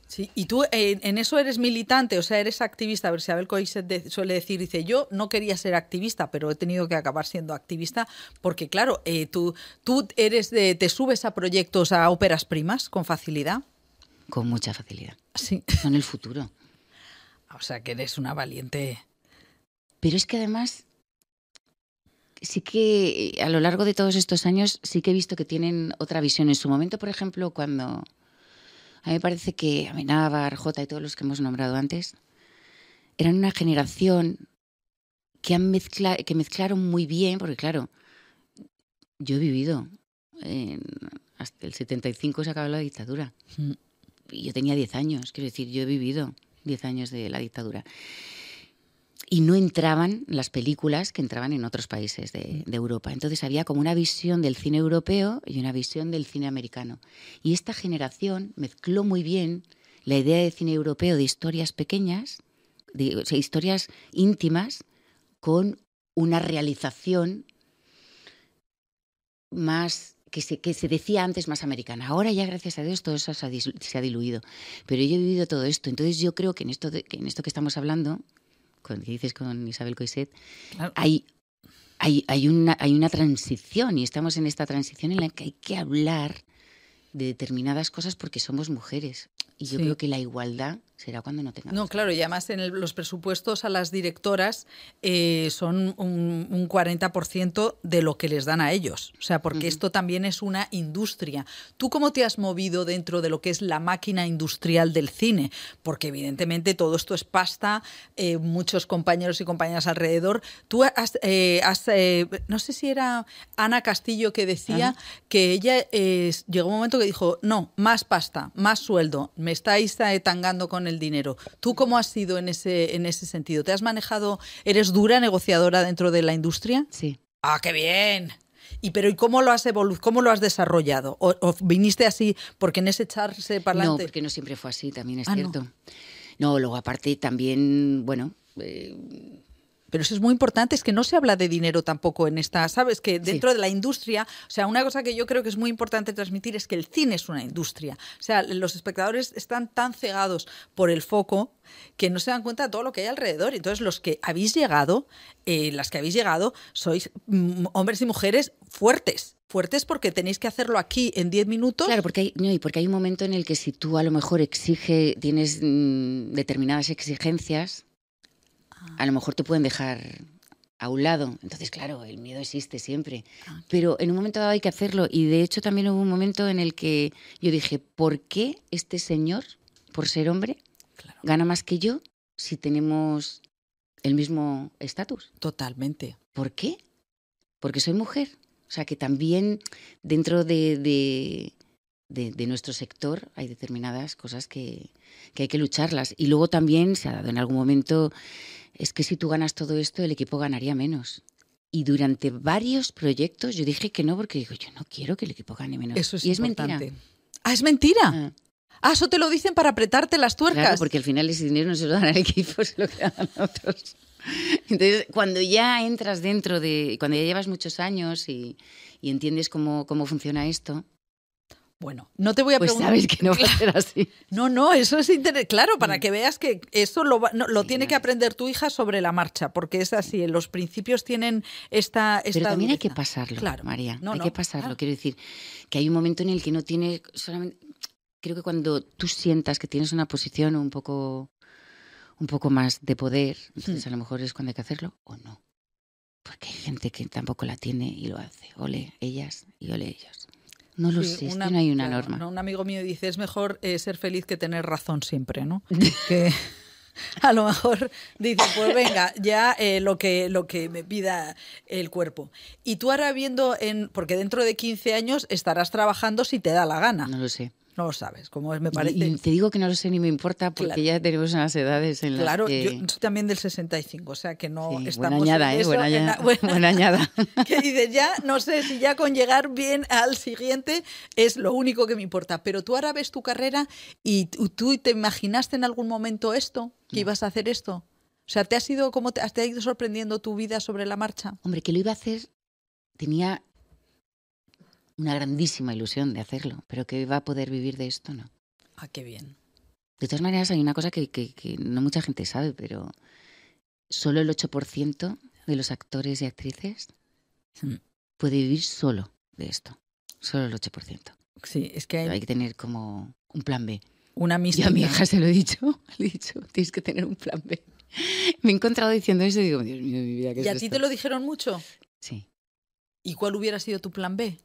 Sí, y tú eh, en eso eres militante, o sea, eres activista. A ver, si Abel Coixet de- suele decir, dice, yo no quería ser activista, pero he tenido que acabar siendo activista porque, claro, eh, tú, tú eres de, te subes a proyectos, a óperas primas con facilidad. Con mucha facilidad. Sí. Son el futuro. O sea, que eres una valiente. Pero es que además, sí que eh, a lo largo de todos estos años, sí que he visto que tienen otra visión. En su momento, por ejemplo, cuando a mí me parece que Amenábar, Jota y todos los que hemos nombrado antes, eran una generación que, han mezcla- que mezclaron muy bien, porque claro, yo he vivido, en- hasta el 75 se acabó la dictadura. Mm. Y yo tenía 10 años, quiero decir, yo he vivido 10 años de la dictadura. Y no entraban las películas que entraban en otros países de, de Europa. Entonces había como una visión del cine europeo y una visión del cine americano. Y esta generación mezcló muy bien la idea de cine europeo de historias pequeñas, de, o sea, historias íntimas, con una realización más que se, que se decía antes más americana. Ahora ya, gracias a Dios, todo eso se ha, dis- se ha diluido. Pero yo he vivido todo esto. Entonces yo creo que en esto, de- que en esto que estamos hablando, con, que dices con Isabel Coiset, Claro. hay, hay, hay, una, hay una transición y estamos en esta transición en la que hay que hablar de determinadas cosas porque somos mujeres. Y yo Sí. creo que la igualdad será cuando no tengamos. No, claro, y además en el- los presupuestos a las directoras eh, son un, un 40% de lo que les dan a ellos. O sea, porque esto también es una industria. ¿Tú cómo te has movido dentro de lo que es la máquina industrial del cine? Porque evidentemente todo esto es pasta, eh, muchos compañeros y compañeras alrededor. Tú has, eh, has, no sé si era Ana Castillo que decía que ella llegó un momento que dijo, no, más pasta, más sueldo, me estáis tangando con el dinero. ¿Tú cómo has sido en ese, en ese sentido? ¿Te has manejado, eres dura negociadora dentro de la industria? Sí. Ah, qué bien. Y pero ¿y cómo lo has evolu cómo lo has desarrollado? ¿O, o viniste así porque en ese echarse para No, porque no siempre fue así, también es Ah, no. cierto. No. luego aparte también, bueno, eh, Pero eso es muy importante, es que no se habla de dinero tampoco en esta, ¿sabes? Que dentro de la industria, o sea, una cosa que yo creo que es muy importante transmitir es que el cine es una industria. O sea, los espectadores están tan cegados por el foco que no se dan cuenta de todo lo que hay alrededor. Entonces, los que habéis llegado, eh, las que habéis llegado, sois mm, hombres y mujeres fuertes. Fuertes porque tenéis que hacerlo aquí en 10 minutos. Claro, porque hay, no, y porque hay un momento en el que si tú a lo mejor exige, tienes mm, determinadas exigencias. A lo mejor te pueden dejar a un lado. Entonces, claro, el miedo existe siempre. Ah, Pero en un momento dado hay que hacerlo. Y de hecho también hubo un momento en el que yo dije, ¿por qué este señor, por ser hombre, Claro. gana más que yo si tenemos el mismo estatus? Totalmente. ¿Por qué? Porque soy mujer. O sea que también dentro de, de, de- de nuestro sector hay determinadas cosas que, que hay que lucharlas. Y luego también se ha dado en algún momento, es que si tú ganas todo esto, el equipo ganaría menos. Y durante varios proyectos yo dije que no, porque digo, yo no quiero que el equipo gane menos. Eso es y es importante. mentira. Ah, es mentira. Ah, Ah, eso te lo dicen para apretarte las tuercas. claro, porque al final ese dinero no se lo dan al equipo, se lo quedan a otros. Entonces, cuando ya entras dentro de, cuando ya llevas muchos años y, y entiendes cómo, cómo funciona esto, Bueno, no te voy a pues preguntar. sabes que no va a ser así. No, no, eso es interesante. Claro, para que veas que eso lo, va- no, lo Sí, tiene que aprender tu hija sobre la marcha, porque es así. Los principios tienen esta. esta Pero también hay que pasarlo, Claro. María. No, hay no, que pasarlo. claro. Quiero decir que hay un momento en el que no tiene solamente. Creo que cuando tú sientas que tienes una posición un poco un poco más de poder, entonces a lo mejor es cuando hay que hacerlo o no. Porque hay gente que tampoco la tiene y lo hace. Ole ellas y ole ellos. No lo Sí, sé, una- no hay una claro, norma. ¿no? Un amigo mío dice, es mejor eh, ser feliz que tener razón siempre, ¿no? que a lo mejor dice, pues venga, ya eh, lo, que, lo que me pida el cuerpo. Y tú ahora viendo, en, porque dentro de 15 años estarás trabajando si te da la gana. No lo sé. No lo sabes, como me parece. Y te digo que no lo sé ni me importa porque Claro. ya tenemos unas edades en las Claro, que... yo soy también del 65, o sea que no Sí, estamos buena añada, en ¿eh? Buena, en añada, la- buena- buena añada. que dices, ya no sé si ya con llegar bien al siguiente es lo único que me importa. Pero tú ahora ves tu carrera y tú, te imaginaste en algún momento esto, que ibas a hacer esto. O sea, ¿te ha sido como te, te ha ido sorprendiendo tu vida sobre la marcha? Hombre, que lo iba a hacer, tenía una grandísima ilusión de hacerlo, pero que iba a poder vivir de esto, no. Ah, qué bien. De todas maneras, hay una cosa que, que- que no mucha gente sabe, pero solo el 8% de los actores y actrices Hmm. puede vivir solo de esto. Solo el 8%. Sí, es que Hay hay que tener como un plan B. una Yo mística. a mi hija se lo he dicho, le he dicho, tienes que tener un plan B. Me he encontrado diciendo eso y digo, Dios mío, mi vida, ¿qué ¿Y es a ti te lo dijeron mucho? Sí. ¿Y cuál hubiera sido tu plan B?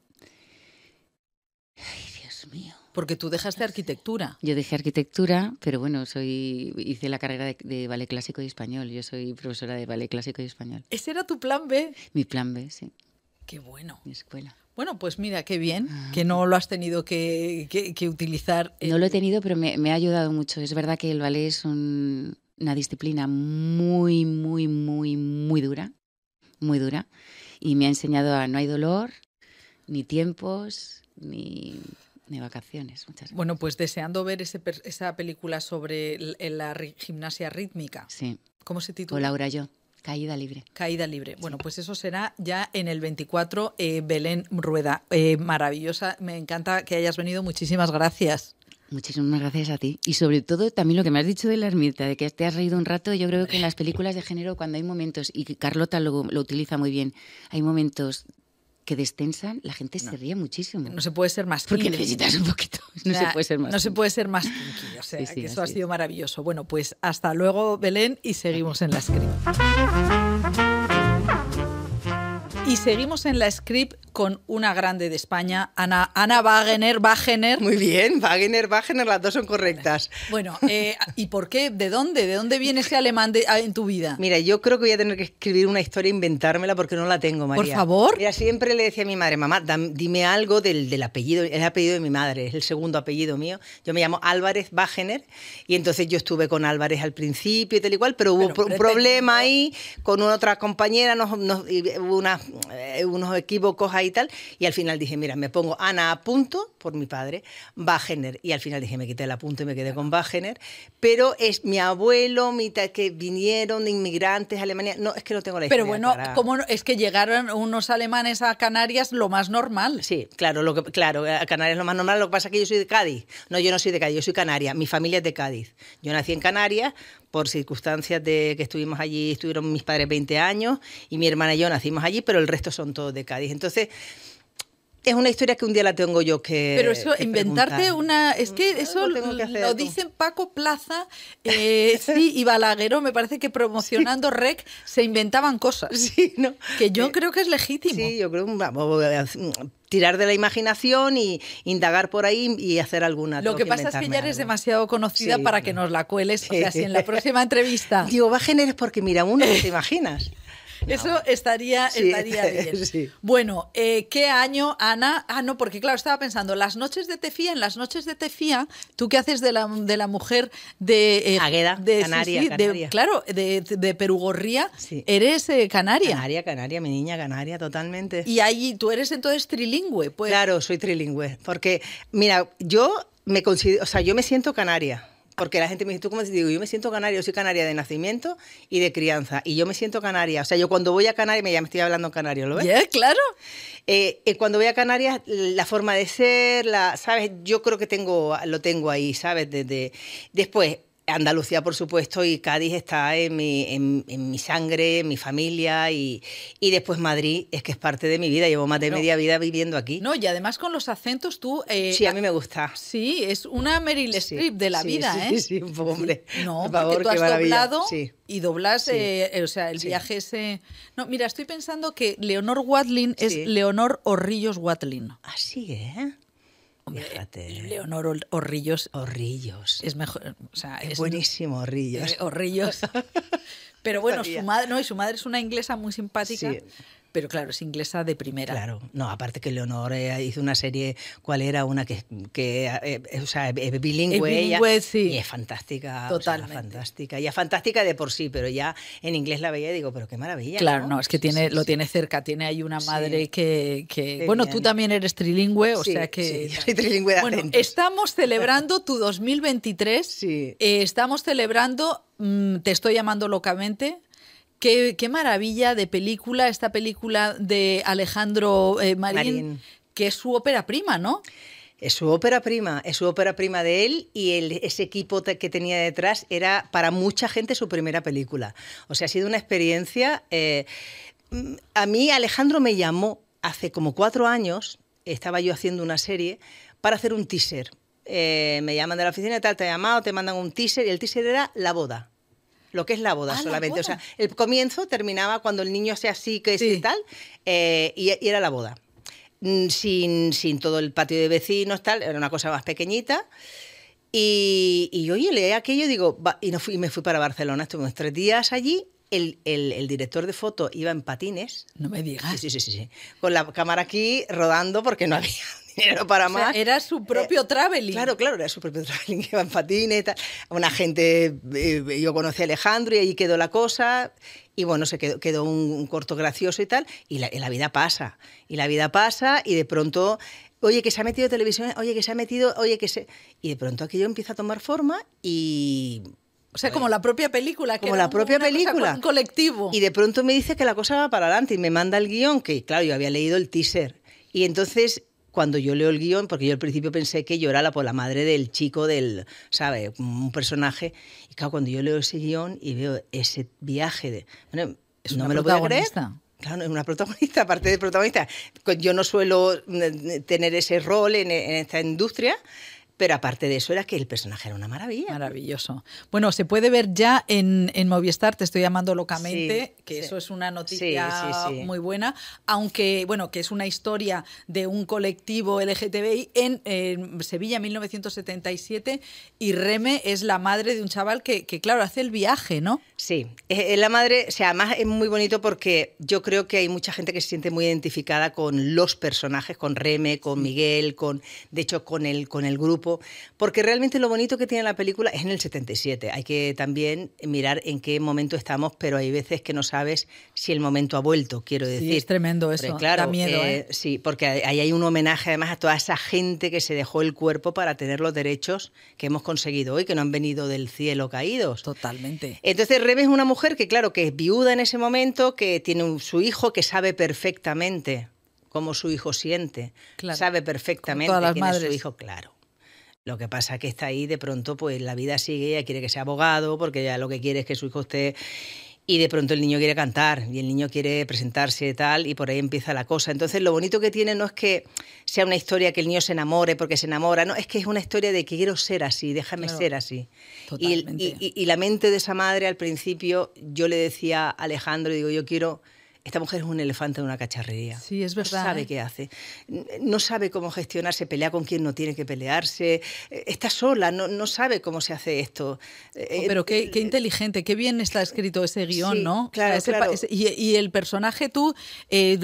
Ay, Dios mío. Porque tú dejaste arquitectura. Yo dejé arquitectura, pero bueno, soy hice la carrera de, de ballet clásico y español. Yo soy profesora de ballet clásico y español. ¿Ese era tu plan B? Mi plan B, sí, Qué bueno. mi escuela. Bueno, pues mira, qué bien que no lo has tenido que, que- que utilizar. No lo he tenido, pero me, me ha ayudado mucho. Es verdad que el ballet es un- una disciplina muy, muy, muy, muy dura, muy dura. Y me ha enseñado a no hay dolor, ni tiempos, ni, ni vacaciones. Muchas gracias. Bueno, pues deseando ver ese esa película sobre la gimnasia rítmica. Sí. ¿Cómo se O titula? Laura yo, caída libre. Caída libre. Bueno, pues eso será ya en el 24, eh, Belén Rueda. Eh, maravillosa. Me encanta que hayas venido. Muchísimas gracias. Muchísimas gracias a ti. Y sobre todo también lo que me has dicho de la ermita, de que te has reído un rato, yo creo que en las películas de género cuando hay momentos, y que Carlota lo, lo utiliza muy bien, hay momentos que destensan, la gente se ríe muchísimo. No se puede ser más porque kinky. necesitas un poquito. No O sea, se puede ser más. No se puede ser más kinky. O sea, Sí, sí, que eso ha sido es. maravilloso. Bueno, pues hasta luego, Belén, y seguimos en la script. Y seguimos en la script con una grande de España, Ana, Ana Wagener, Wagener. Muy bien, Wagner, Wagner, las dos son correctas. Bueno, eh, ¿y por qué? ¿De dónde? ¿De dónde viene ese alemán de- en tu vida? Mira, yo creo que voy a tener que escribir una historia, inventármela porque no la tengo, María. favor. Mira, siempre le decía a mi madre, mamá, dime algo del, del apellido, el apellido de mi madre, es el segundo apellido mío. Yo me llamo Álvarez Wagener y entonces yo estuve con Álvarez al principio y tal y cual, pero hubo Pero un problema ahí con una otra compañera, nos, nos- hubo unas, eh, unos equívocos ahí y tal, y al final dije, mira, me pongo Ana a punto por mi padre, Wagener, y al final dije, me quité el apunto y me quedé con Wagener, pero es mi abuelo, mi que vinieron de inmigrantes a Alemania, no, es que no tengo la Pero historia bueno, clara. ¿cómo no? es que llegaron unos alemanes a Canarias lo más normal. Sí, claro, lo que, claro, a Canarias lo más normal, lo que pasa es que yo soy de Cádiz. No, yo no soy de Cádiz, yo soy canaria. Mi familia es de Cádiz. Yo nací en Canarias por circunstancias de que estuvimos allí, estuvieron mis padres 20 años y mi hermana y yo nacimos allí, pero el resto son todos de Cádiz. Entonces, es una historia que un día la tengo yo que Pero eso, que inventarte preguntar. una. Es que eso que lo dicen Paco Plaza, eh, sí, y Balagueró. Me parece que promocionando REC se inventaban cosas. Sí, ¿no? Que yo Eh, creo que es legítimo. Sí, yo creo que vamos tirar de la imaginación y indagar por ahí y hacer alguna. Lo que pasa es que ya eres algo. demasiado conocida Sí, para que nos la cueles. O sea, si en la próxima entrevista. Digo, va a generar porque mira uno que te imaginas. Eso estaría, Sí, estaría bien. sí. Bueno, eh, ¿qué año, Ana? Ah, no, porque claro, estaba pensando, las noches de Tefía, en las noches de Tefía, ¿tú qué haces de la, de la mujer de... eh, Águeda, de, sí, canaria, de- claro, de, de Perugorría, Sí. eres eh, canaria. Canaria, Canaria, mi niña Canaria, totalmente. Y ahí tú eres entonces trilingüe, pues. Claro, soy trilingüe. Porque, mira, yo me considero, o sea, yo me siento canaria. Porque la gente me dice, ¿tú cómo te digo? Yo me siento canaria, yo soy canaria de nacimiento y de crianza. Y yo me siento canaria. O sea, yo cuando voy a Canarias, me ya me estoy hablando en canario, ¿lo ves? Ya, claro. Eh, eh, cuando voy a Canarias, la forma de ser, la, ¿sabes? Yo creo que tengo, lo tengo ahí, ¿sabes? Desde, después, Andalucía, por supuesto, y Cádiz está en mi, en, en mi sangre, en mi familia, y, y, después Madrid es que es parte de mi vida. Llevo más de media vida viviendo aquí. No, y además con los acentos tú... Eh, sí, a mí me gusta. Sí, es una Meryl sí, Streep de la sí, vida, sí, ¿eh? Sí, un poco, hombre. No, por favor, porque tú has doblado sí. y doblas, eh, o sea, el viaje ese... No, mira, estoy pensando que Leonor Watling es Leonor Orrillos Watling. Así, ¿eh? Hombre, Leonor Orrillos. Orrillos. Es mejor. O sea, es, es buenísimo, Orrillos. Eh, Orrillos. Pero bueno, su madre, no, y su madre es una inglesa muy simpática. Sí. Pero claro, es inglesa de primera. Claro, no, aparte que Leonor eh, hizo una serie, ¿cuál era? Una que, que eh, o sea, es bilingüe, es bilingüe ella, sí. y es fantástica. Totalmente. O sea, fantástica. Y es fantástica de por sí, pero ya en inglés la veía y digo, pero qué maravilla. Claro, no, no es que tiene, sí, lo sí. tiene cerca, tiene ahí una madre Sí. que, que- bueno, bien. tú también eres trilingüe, o sea que... sí, yo soy trilingüe de Bueno, estamos celebrando tu 2023, Sí. eh, estamos celebrando mm, Te estoy llamando locamente. Qué, qué maravilla de película, esta película de Alejandro eh, Marín, Marín. que es su ópera prima, ¿no? Es su ópera prima, es su ópera prima de él y el- ese equipo que tenía detrás era para mucha gente su primera película. O sea, ha sido una experiencia. eh, a mí Alejandro me llamó hace como cuatro años, estaba yo haciendo una serie, para hacer un teaser. Eh, me llaman de la oficina y tal, te ha llamado, te mandan un teaser y el teaser era la boda. Lo que es la boda Ah, la solamente. O boda. sea, el comienzo terminaba cuando el niño sea así, que es Sí. y tal, eh, y, y era la boda mm, sin, sin todo el patio de vecinos, tal, era una cosa más pequeñita. Y, y oye, leí aquello digo, va, y, no fui, y me fui para Barcelona, estuvimos tres días allí. El, el- el director de foto iba en patines. No me digas. Sí, sí, sí, sí. Con la cámara aquí rodando porque no había dinero para O sea, más. era su propio traveling. Claro, claro, era su propio traveling, iba en patines, tal. Una gente, eh, yo conocí a Alejandro y ahí quedó la cosa. Y bueno, se quedó, quedó un, un corto gracioso y tal. Y la, y la vida pasa. Y la vida pasa y de pronto, oye, que se ha metido televisión, oye, que se ha metido, oye, que se. Y de pronto aquello empieza a tomar forma y. O sea, como la propia película. que Como la propia película. un colectivo. Y de pronto me dice que la cosa va para adelante y me manda el guion, que claro, yo había leído el teaser. Y entonces, cuando yo leo el guion, porque yo al principio pensé que yo era la, por la madre del chico, del, ¿sabe? Un personaje. Y claro, cuando yo leo ese guion y veo ese viaje de... Bueno, Es no me lo puedo creer. protagonista. Claro, es una protagonista, aparte de protagonista. Yo no suelo mm, tener ese rol en, en esta industria, pero aparte de eso era que el personaje era una maravilla. Maravilloso. Bueno, se puede ver ya en, en Movistar, te estoy llamando locamente, Sí, que sí. eso es una noticia Sí, muy buena, aunque, bueno, que es una historia de un colectivo LGTBI en, en Sevilla, 1977, y Reme es la madre de un chaval que, que, claro, hace el viaje, ¿no? Sí, es, es la madre, o sea, además es muy bonito porque yo creo que hay mucha gente que se siente muy identificada con los personajes, con Reme, con Miguel, con, de hecho, con el, con el grupo, porque realmente lo bonito que tiene la película es en el 77. Hay que también mirar en qué momento estamos, pero hay veces que no sabes si el momento ha vuelto, quiero Sí, decir. es tremendo Porque, eso, claro, da miedo, ¿eh? Sí, porque ahí hay un homenaje además a toda esa gente que se dejó el cuerpo para tener los derechos que hemos conseguido hoy, que no han venido del cielo caídos. Totalmente. Entonces Rebe es una mujer que, claro, que es viuda en ese momento, que tiene un- su hijo, que sabe perfectamente cómo su hijo siente, Claro, sabe perfectamente quién es su hijo, claro. Lo que pasa es que está ahí, de pronto, pues la vida sigue, ella quiere que sea abogado, porque ya lo que quiere es que su hijo esté... Y de pronto el niño quiere cantar y el niño quiere presentarse y tal, y por ahí empieza la cosa. Entonces, lo bonito que tiene no es que sea una historia que el niño se enamore porque se enamora, no, es que es una historia de que quiero ser así, déjame Claro. ser así. Y- y- y la mente de esa madre al principio, yo le decía a Alejandro, digo, yo quiero, esta mujer es un elefante en una cacharrería. Sí, es verdad, No sabe ¿eh? qué hace, no sabe cómo gestionarse, pelea con quien no tiene que pelearse, eh, está sola, no, no sabe cómo se hace esto. Eh, Oh, pero qué, qué inteligente, qué bien está escrito ese guion, Sí, ¿no? claro, ese claro. ese- y, y el personaje tú eh,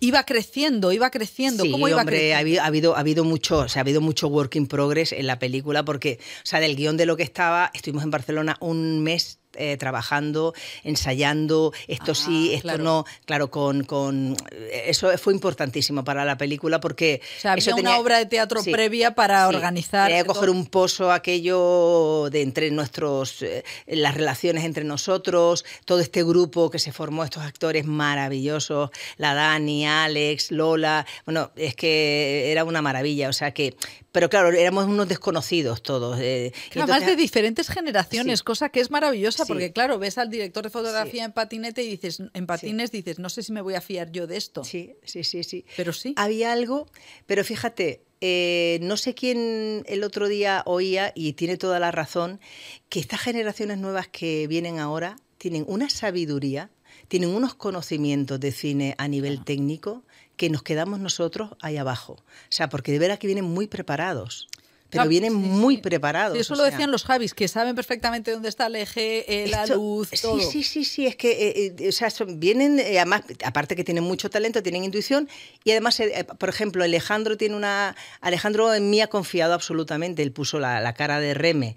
iba creciendo, iba creciendo. Sí, ¿Cómo iba hombre, ha creciendo? habido, ha habido, ha habido mucho, o sea, ha habido mucho work in progress en la película porque, o sea, del guion de lo que estaba, estuvimos en Barcelona un mes eh, trabajando, ensayando, esto sí, Ah, esto claro. no, claro, con, con eso fue importantísimo para la película porque O sea, había eso una tenía- obra de teatro sí, previa para sí, organizar tenía que coger un pozo aquello de entre nuestros eh, las relaciones entre nosotros, todo este grupo que se formó, estos actores maravillosos, la Dani, Alex, Lola, bueno, es que era una maravilla, o sea que, pero claro, éramos unos desconocidos todos. eh, Además entonces- de diferentes generaciones, Sí. cosa que es maravillosa, Sí. porque claro, ves al director de fotografía Sí. en patinete y dices, en patines dices, no sé si me voy a fiar yo de esto. Sí, sí, sí, sí. Pero sí. Había algo, pero fíjate, eh, no sé quién el otro día oía, y tiene toda la razón, que estas generaciones nuevas que vienen ahora tienen una sabiduría, tienen unos conocimientos de cine a nivel técnico que nos quedamos nosotros ahí abajo. O sea, porque de veras que vienen muy preparados. Pero vienen sí, muy sí. preparados. Eso lo sea. decían los Javis, que saben perfectamente dónde está el eje, eh, la Esto- luz, todo. Sí, sí, sí, sí, es que, eh, eh, o sea, son- vienen, eh, además, aparte que tienen mucho talento, tienen intuición, y además, por ejemplo, Alejandro tiene una, Alejandro en mí ha confiado absolutamente, él puso la, la cara de Reme,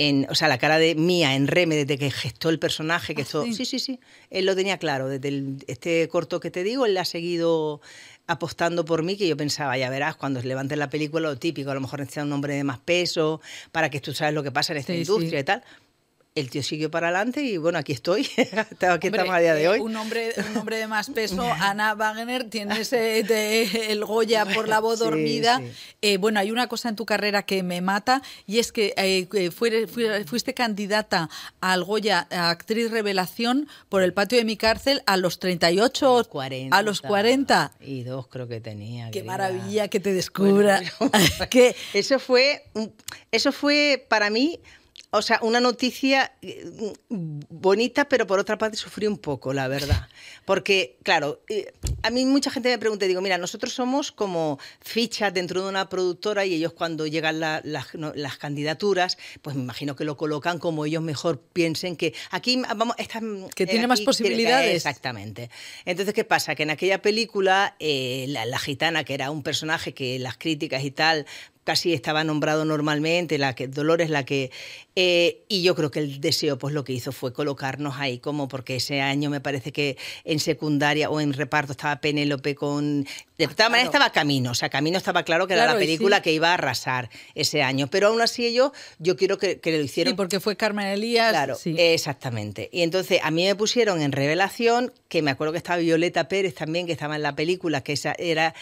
en, o sea, la cara de mía en Reme desde que gestó el personaje, que Ah, esto, sí. sí, sí, sí, él lo tenía claro, desde el- este corto que te digo, él ha seguido apostando por mí, que yo pensaba, ya verás, cuando levantes la película, lo típico, a lo mejor necesita un hombre de más peso, para que tú sabes lo que pasa en esta Sí, industria sí. y tal. El tío siguió para adelante y bueno, aquí estoy. aquí estamos a día de eh, hoy. Un hombre, un hombre de más peso, Ana Wagner, tiene ese de- el Goya por la voz Sí, dormida. sí. Eh, bueno, hay una cosa en tu carrera que me mata y es que eh, fuiste candidata al Goya a actriz revelación por el patio de mi cárcel a los 38, 40. a los 40. Y dos creo que tenía. Qué querida. maravilla que te descubra. Bueno, que, Eso fue, eso fue para mí, o sea, una noticia eh, bonita, pero por otra parte sufrí un poco, la verdad. Porque, claro, eh, a mí mucha gente me pregunta, y digo, mira, nosotros somos como fichas dentro de una productora y ellos cuando llegan la- las, no, las candidaturas, pues me imagino que lo colocan como ellos mejor piensen que aquí vamos, esta, Que tiene más posibilidades. Exactamente. Entonces, ¿qué pasa? Que en aquella película, eh, la, la gitana, que era un personaje que las críticas y tal casi estaba nombrado normalmente, la que Dolores la que eh, y yo creo que el deseo pues lo que hizo fue colocarnos ahí como porque ese año me parece que en secundaria o en reparto estaba Penélope con de Ah, todas claro. maneras estaba Camino, o sea, Camino estaba claro que era la película sí. que iba a arrasar ese año, pero aún así ellos yo quiero que, que lo hicieron sí, porque fue Carmen Elías. Claro, sí. exactamente. Y entonces a mí me pusieron en revelación, que me acuerdo que estaba Violeta Pérez también, que estaba en la película, que esa era...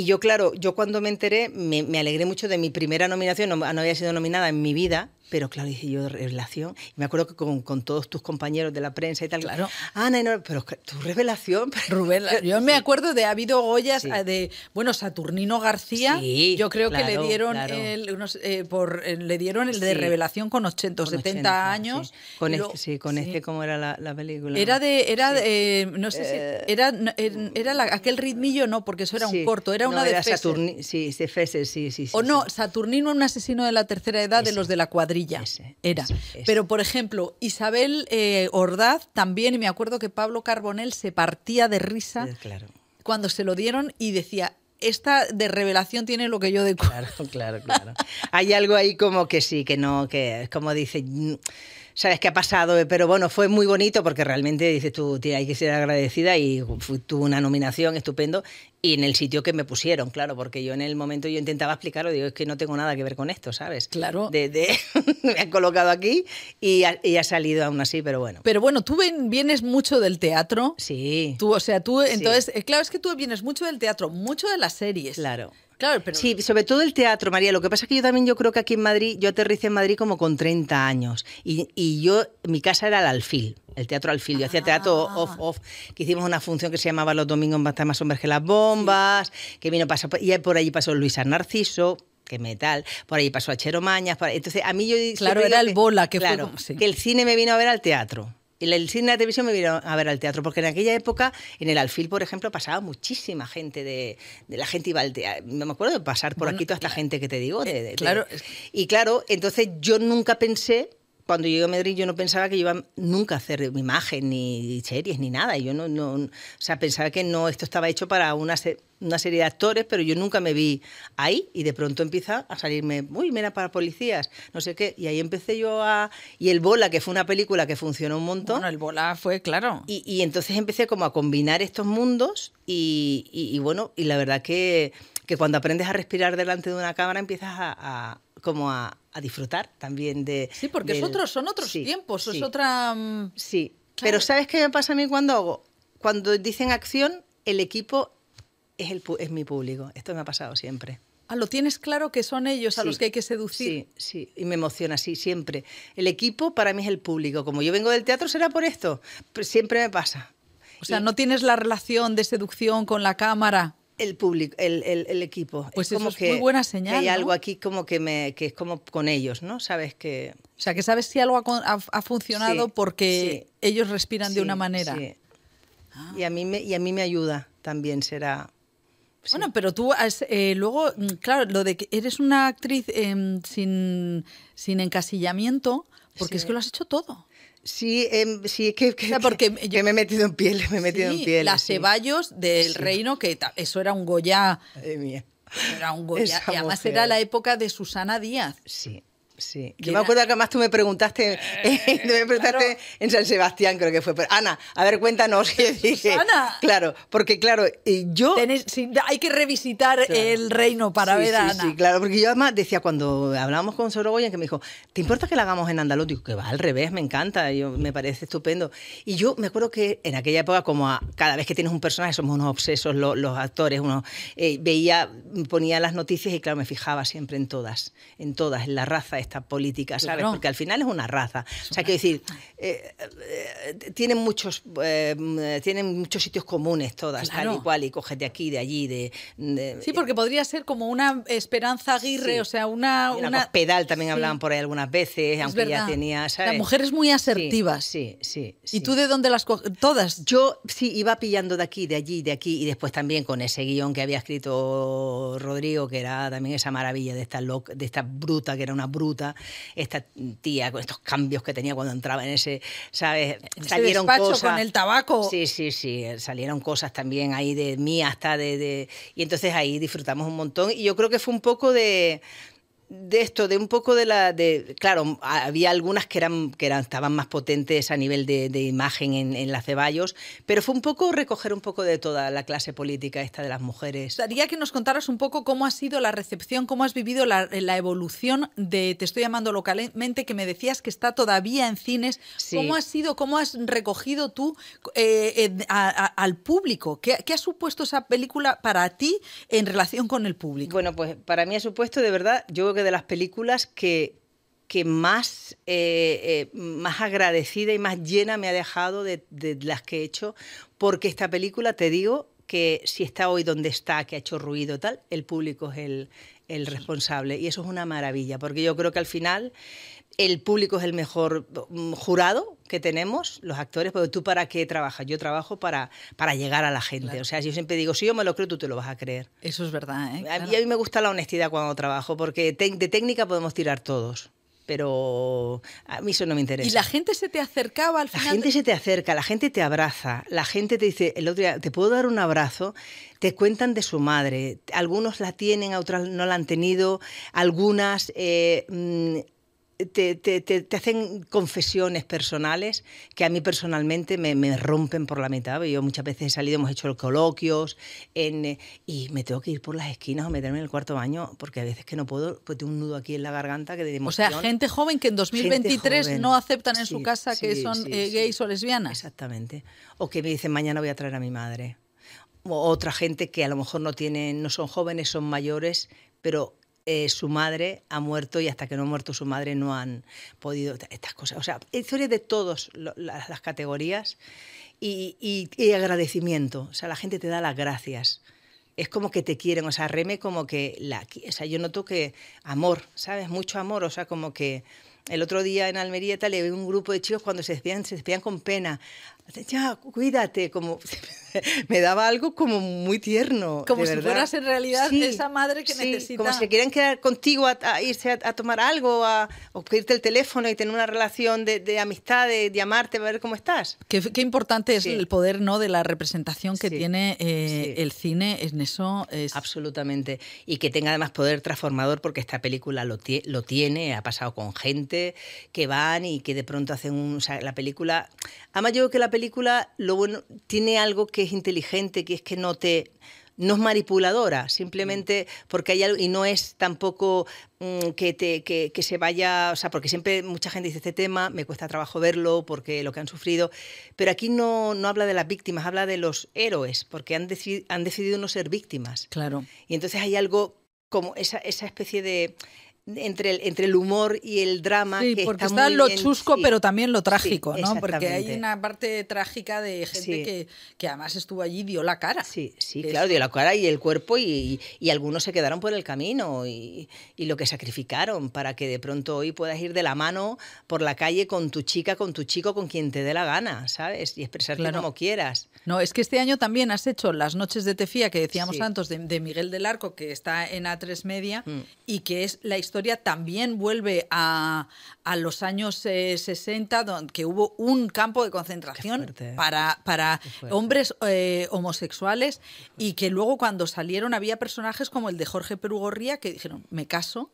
Y yo, claro, yo cuando me enteré, me, me alegré mucho de mi primera nominación, no, no había sido nominada en mi vida, pero claro, dije yo, revelación. Y me acuerdo que con, con todos tus compañeros de la prensa y tal, Claro. Ana, no, pero tu revelación... Rubén, yo me acuerdo de ha habido Goyas Sí. eh, de bueno Saturnino García. Sí, yo creo que le dieron claro. el, unos, eh, por eh, le dieron el de Sí. revelación con 80 o con 70 80, años. sí. Con este, sí, con este, ¿cómo era la, la película? Era de era de, eh, no sé si era er- era la- aquel ritmillo no porque eso era un corto era No, una de era. Saturni- sí, de sí, sí, sí. O no. Saturnino, un asesino de la tercera edad de los de la cuadrilla. Ese, era. ese, ese. Pero, por ejemplo, Isabel eh, Ordaz también, y me acuerdo que Pablo Carbonell se partía de risa Eh, Claro. cuando se lo dieron y decía, esta de revelación tiene lo que yo de... cu-". Claro, claro, claro. Hay algo ahí como que sí, que no, que es como dice, sabes qué ha pasado, Eh, pero bueno, fue muy bonito porque realmente dices tú, tía, hay que ser agradecida y fue, tuvo una nominación estupendo y en el sitio que me pusieron, claro, porque yo en el momento yo intentaba explicarlo, digo, es que no tengo nada que ver con esto, ¿sabes? Claro. De, de- me han colocado aquí y ha, y ha salido aún así, pero bueno. Pero bueno, tú ven- vienes mucho del teatro. Sí. Tú, o sea, tú, Sí. entonces, eh, claro, es que tú vienes mucho del teatro, mucho de las series. Claro. Claro, pero... Sí, sobre todo el teatro, María. Lo que pasa es que yo también yo creo que aquí en Madrid, yo aterricé en Madrid como con 30 años. Y, y yo, mi casa era el Alfil, el teatro Alfil. Yo hacía teatro Ah. off-off, que hicimos una función que se llamaba Los domingos basta más hombres que las bombas, que vino pasó, y por allí pasó Luisa Narciso que metal, por ahí pasó a Chero Mañas, por ahí. entonces a mí yo Claro, era el Bola, que fue claro, como- sí. que el cine me vino a ver al teatro. Y el cine y la televisión me vino a ver al teatro, porque en aquella época, en el Alfil, por ejemplo, pasaba muchísima gente de, de la gente iba al teatro. No me acuerdo de pasar por Bueno, aquí toda esta gente que te digo. de- de- de- claro, Y claro, entonces yo nunca pensé cuando llegué a Madrid yo no pensaba que iba nunca a hacer imagen, ni series, ni nada. Yo no, no, o sea, pensaba que no, esto estaba hecho para una, una serie de actores, pero yo nunca me vi ahí y de pronto empieza a salirme, uy, mira, para policías, no sé qué. Y ahí empecé yo a... Y El Bola, que fue una película que funcionó un montón. Bueno, El Bola fue, claro. Y, y entonces empecé como a combinar estos mundos y, y, y bueno, y la verdad que, que, cuando aprendes a respirar delante de una cámara empiezas a, a como a, a disfrutar también de... Sí, porque del... es otros, son otros sí, tiempos, sí, es otra... Um... Sí, claro. pero ¿sabes qué me pasa a mí cuando hago? Cuando dicen acción, el equipo es, el, es mi público. Esto me ha pasado siempre. Ah, lo tienes claro que son ellos sí, a los que hay que seducir. Sí, sí, y me emociona, sí, siempre. El equipo para mí es el público. Como yo vengo del teatro, será por esto. Pero siempre me pasa. O sea, y... no tienes la relación de seducción con la cámara el público, el, el, el, equipo. Pues es como eso es que, muy buena señal. Que hay ¿no? algo aquí como que me, que es como con ellos, ¿no? Sabes que. O sea, que sabes si algo ha, ha, funcionado sí, porque sí, ellos respiran sí, de una manera. Ah. Y a mí me, y a mí me ayuda también será. Bueno, pero tú has, eh, luego, claro, lo de que eres una actriz eh, sin, sin encasillamiento, porque es que lo has hecho todo. Sí, eh, sí, que, que, o sea, porque que, yo, me he metido en piel, me he metido sí, en piel. Las sí. Ceballos del reino, que eso era un Goya. Madre mía. Era un Goya. Esa y además mujer. era la época de Susana Díaz. Sí. Sí, yo me acuerdo que además tú me preguntaste, eh, me preguntaste claro. en San Sebastián, creo que fue. Pero, Ana, a ver, cuéntanos. Y dije, Ana. Claro, porque claro, yo. Tenés, sí, hay que revisitar claro. el reino para sí, ver a sí, Ana. Sí, claro, porque yo además decía cuando hablábamos con Sorogoyen que me dijo, ¿te importa que la hagamos en andaluz? Digo, que va al revés, me encanta, yo, me parece estupendo. Y yo me acuerdo que en aquella época, como a, cada vez que tienes un personaje, somos unos obsesos los, los actores, uno eh, veía, ponía las noticias y claro, me fijaba siempre en todas, en todas, en la raza esta política, ¿sabes? Claro. Porque al final es una raza. Es o sea, quiero decir, eh, eh, tienen, muchos, eh, tienen muchos sitios comunes todas, claro. tal y cual, y coges de aquí, de allí, de... de sí, porque podría ser como una Esperanza Aguirre, sí. o sea, una... una, una... pedal también sí. hablaban por ahí algunas veces, es aunque verdad. ya tenía, ¿sabes? Las mujeres muy asertivas. Sí, sí, sí, ¿Y tú de dónde las coges? ¿Todas? Yo sí, iba pillando de aquí, de allí, de aquí, y después también con ese guion que había escrito Rodrigo, que era también esa maravilla de esta, loca, de esta bruta, que era una bruta, esta tía con estos cambios que tenía cuando entraba en ese, ¿sabes? Salieron cosas con el tabaco. Sí, sí, sí, salieron cosas también ahí de mí hasta de, de, y entonces ahí disfrutamos un montón y yo creo que fue un poco de de esto, de un poco de la. De, claro, había algunas que eran que eran, estaban más potentes a nivel de, de imagen en, en la Ceballos, pero fue un poco recoger un poco de toda la clase política esta de las mujeres. Daría que nos contaras un poco cómo ha sido la recepción, cómo has vivido la, la evolución de Te estoy llamando localmente, que me decías que está todavía en cines. Sí. ¿Cómo ha sido, cómo has recogido tú eh, a, a, al público? ¿Qué, ¿Qué ha supuesto esa película para ti en relación con el público? Bueno, pues para mí ha supuesto de verdad, yo creo de las películas que, que más, eh, eh, más agradecida y más llena me ha dejado de, de, las que he hecho, porque esta película, te digo, que si está hoy donde está, que ha hecho ruido tal, el público es el, el responsable. Y eso es una maravilla, porque yo creo que al final el público es el mejor jurado que tenemos, los actores, porque tú para qué trabajas? Yo trabajo para, para llegar a la gente. Claro. O sea, yo siempre digo, si yo me lo creo, tú te lo vas a creer. Eso es verdad. ¿eh? Claro. A, mí, a mí me gusta la honestidad cuando trabajo, porque te, de técnica podemos tirar todos pero a mí eso no me interesa. ¿Y la gente se te acercaba al final? La gente de... se te acerca, la gente te abraza, la gente te dice, el otro día, ¿te puedo dar un abrazo? Te cuentan de su madre, algunos la tienen, otras no la han tenido, algunas... Eh, te, te, te, te, hacen confesiones personales que a mí personalmente me, me, rompen por la mitad. Yo muchas veces he salido, hemos hecho coloquios en, y me tengo que ir por las esquinas o meterme en el cuarto baño porque a veces que no puedo, pues tengo un nudo aquí en la garganta que de emoción. O sea, gente joven que en 2023 no aceptan en sí, su casa sí, que son sí, eh, gays o lesbianas. Exactamente. O que me dicen mañana voy a traer a mi madre. O otra gente que a lo mejor no tienen, no son jóvenes, son mayores, pero eh, su madre ha muerto y hasta que no ha muerto su madre no han podido estas cosas. O sea, historias de todas las, categorías y, y, agradecimiento. O sea, la gente te da las gracias. Es como que te quieren, o sea, reme como que la, o sea, yo noto que amor, ¿sabes? Mucho amor, o sea, como que el otro día en Almería tal, había un grupo de chicos cuando se despedían, se con pena. Ya, cuídate, como me daba algo como muy tierno. Como si verdad. fueras en realidad Sí, esa madre que sí, necesita. Como si quieren quedar contigo a, a irse a, a tomar algo, a, o pedirte el teléfono y tener una relación de, de amistad, de llamarte, a ver cómo estás. Qué, qué importante es Sí. el poder ¿no? de la representación que tiene eh, el cine en eso. Es, Absolutamente. Y que tenga además poder transformador, porque esta película lo, tie- lo tiene, ha pasado con gente que van y que de pronto hacen un. O sea, la película. Además, yo que la película lo bueno, tiene algo que es inteligente, que es que no te. No es manipuladora, simplemente porque hay algo, y no es tampoco mm, que, te, que, que se vaya, o sea, porque siempre mucha gente dice este tema, me cuesta trabajo verlo porque lo que han sufrido, pero aquí no, no habla de las víctimas, habla de los héroes, porque han, han decidido no ser víctimas. Claro. Y entonces hay algo como esa, esa especie de entre el, entre el humor y el drama Sí, que porque está, está lo bien- chusco, sí. pero también lo trágico, Sí, ¿no? Porque hay una parte trágica de gente que, que además estuvo allí y dio la cara. Sí, sí, claro, dio la cara y el cuerpo y, y- algunos se quedaron por el camino y, y lo que sacrificaron para que de pronto hoy puedas ir de la mano por la calle con tu chica, con tu chico, con quien te dé la gana, ¿sabes? Y expresarte Claro. como quieras. No, es que este año también has hecho las noches de Tefía que decíamos antes de, de Miguel del Arco, que está en A3 Media, Mm. y que es la historia también vuelve a, a los años eh, 60, donde que hubo un campo de concentración fuerte, ¿eh? para, para hombres eh, homosexuales, y que luego cuando salieron había personajes como el de Jorge Perugorría que dijeron, me caso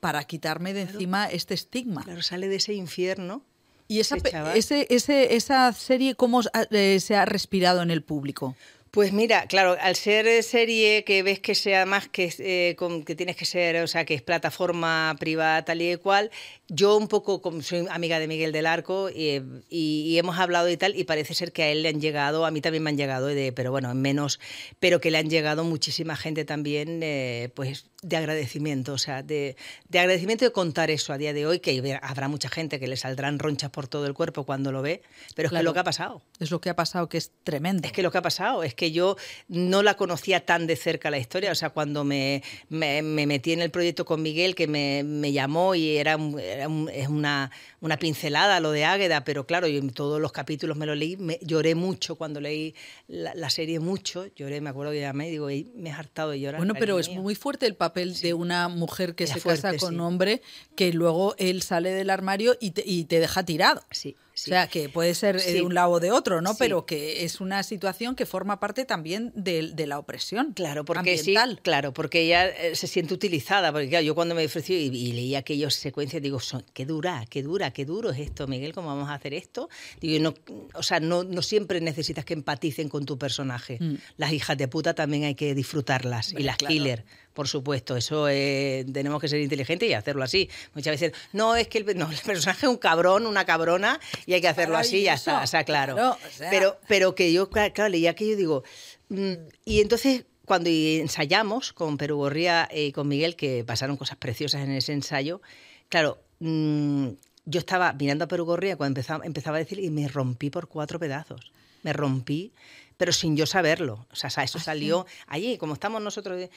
para quitarme de encima este estigma. Claro, sale de ese infierno. Y esa, ese, ese- esa serie, ¿cómo eh, se ha respirado en el público? Pues mira, claro, al ser eh, serie que ves que sea más que, eh, con- que tienes que ser, o sea, que es plataforma privada tal y cual, yo un poco como soy amiga de Miguel del Arco eh, y, y hemos hablado y tal, y parece ser que a él le han llegado, a mí también me han llegado, de, pero bueno, en menos, pero que le han llegado muchísima gente también, eh, pues de agradecimiento, o sea, de, de agradecimiento de contar eso a día de hoy, que habrá mucha gente que le saldrán ronchas por todo el cuerpo cuando lo ve, pero es que lo que ha pasado. Es lo que ha pasado, que es tremendo. Es que lo que ha pasado es que yo no la conocía tan de cerca la historia. O sea, cuando me, me- me metí en el proyecto con Miguel, que me, me llamó y era, un- era un- es una, una pincelada lo de Águeda, pero claro, yo en todos los capítulos me lo leí, lloré mucho cuando leí la, la serie, mucho. Lloré, me acuerdo que llamé y digo, "Ey, me he hartado de llorar. Bueno, pero es mío". muy fuerte el papel de una mujer que Era se fuerte, casa con sí. un hombre que luego él sale del armario y te, y te deja tirado. Sí, sí. O sea, que puede ser eh, Sí. de un lado o de otro, ¿no? Sí. Pero que es una situación que forma parte también de, de la opresión Claro, porque ambiental. sí, claro, porque ella eh, se siente utilizada, porque claro, yo cuando me ofrecí y, y leí aquellas secuencias digo, son, qué dura, qué dura, qué duro es esto, Miguel, ¿cómo vamos a hacer esto? Digo, no, o sea, no, no siempre necesitas que empaticen con tu personaje. Mm. Las hijas de puta también hay que disfrutarlas y las claro. killer, por supuesto, eso eh, tenemos que ser inteligentes y hacerlo así. Muchas veces, no, es que el, no, el personaje es un cabrón, una cabrona y hay que hacerlo así y ya está, Maravilloso, o sea, claro. o sea. Pero, pero que yo, cla- claro, leía que yo digo, mm, y entonces cuando ensayamos con Perú Gorría y con Miguel, que pasaron cosas preciosas en ese ensayo, claro, mm, yo estaba mirando a Perú Gorría cuando empezaba, empezaba a decir y me rompí por cuatro pedazos. Me rompí, pero sin yo saberlo. O sea, eso ¿Ah, salió allí, como estamos nosotros.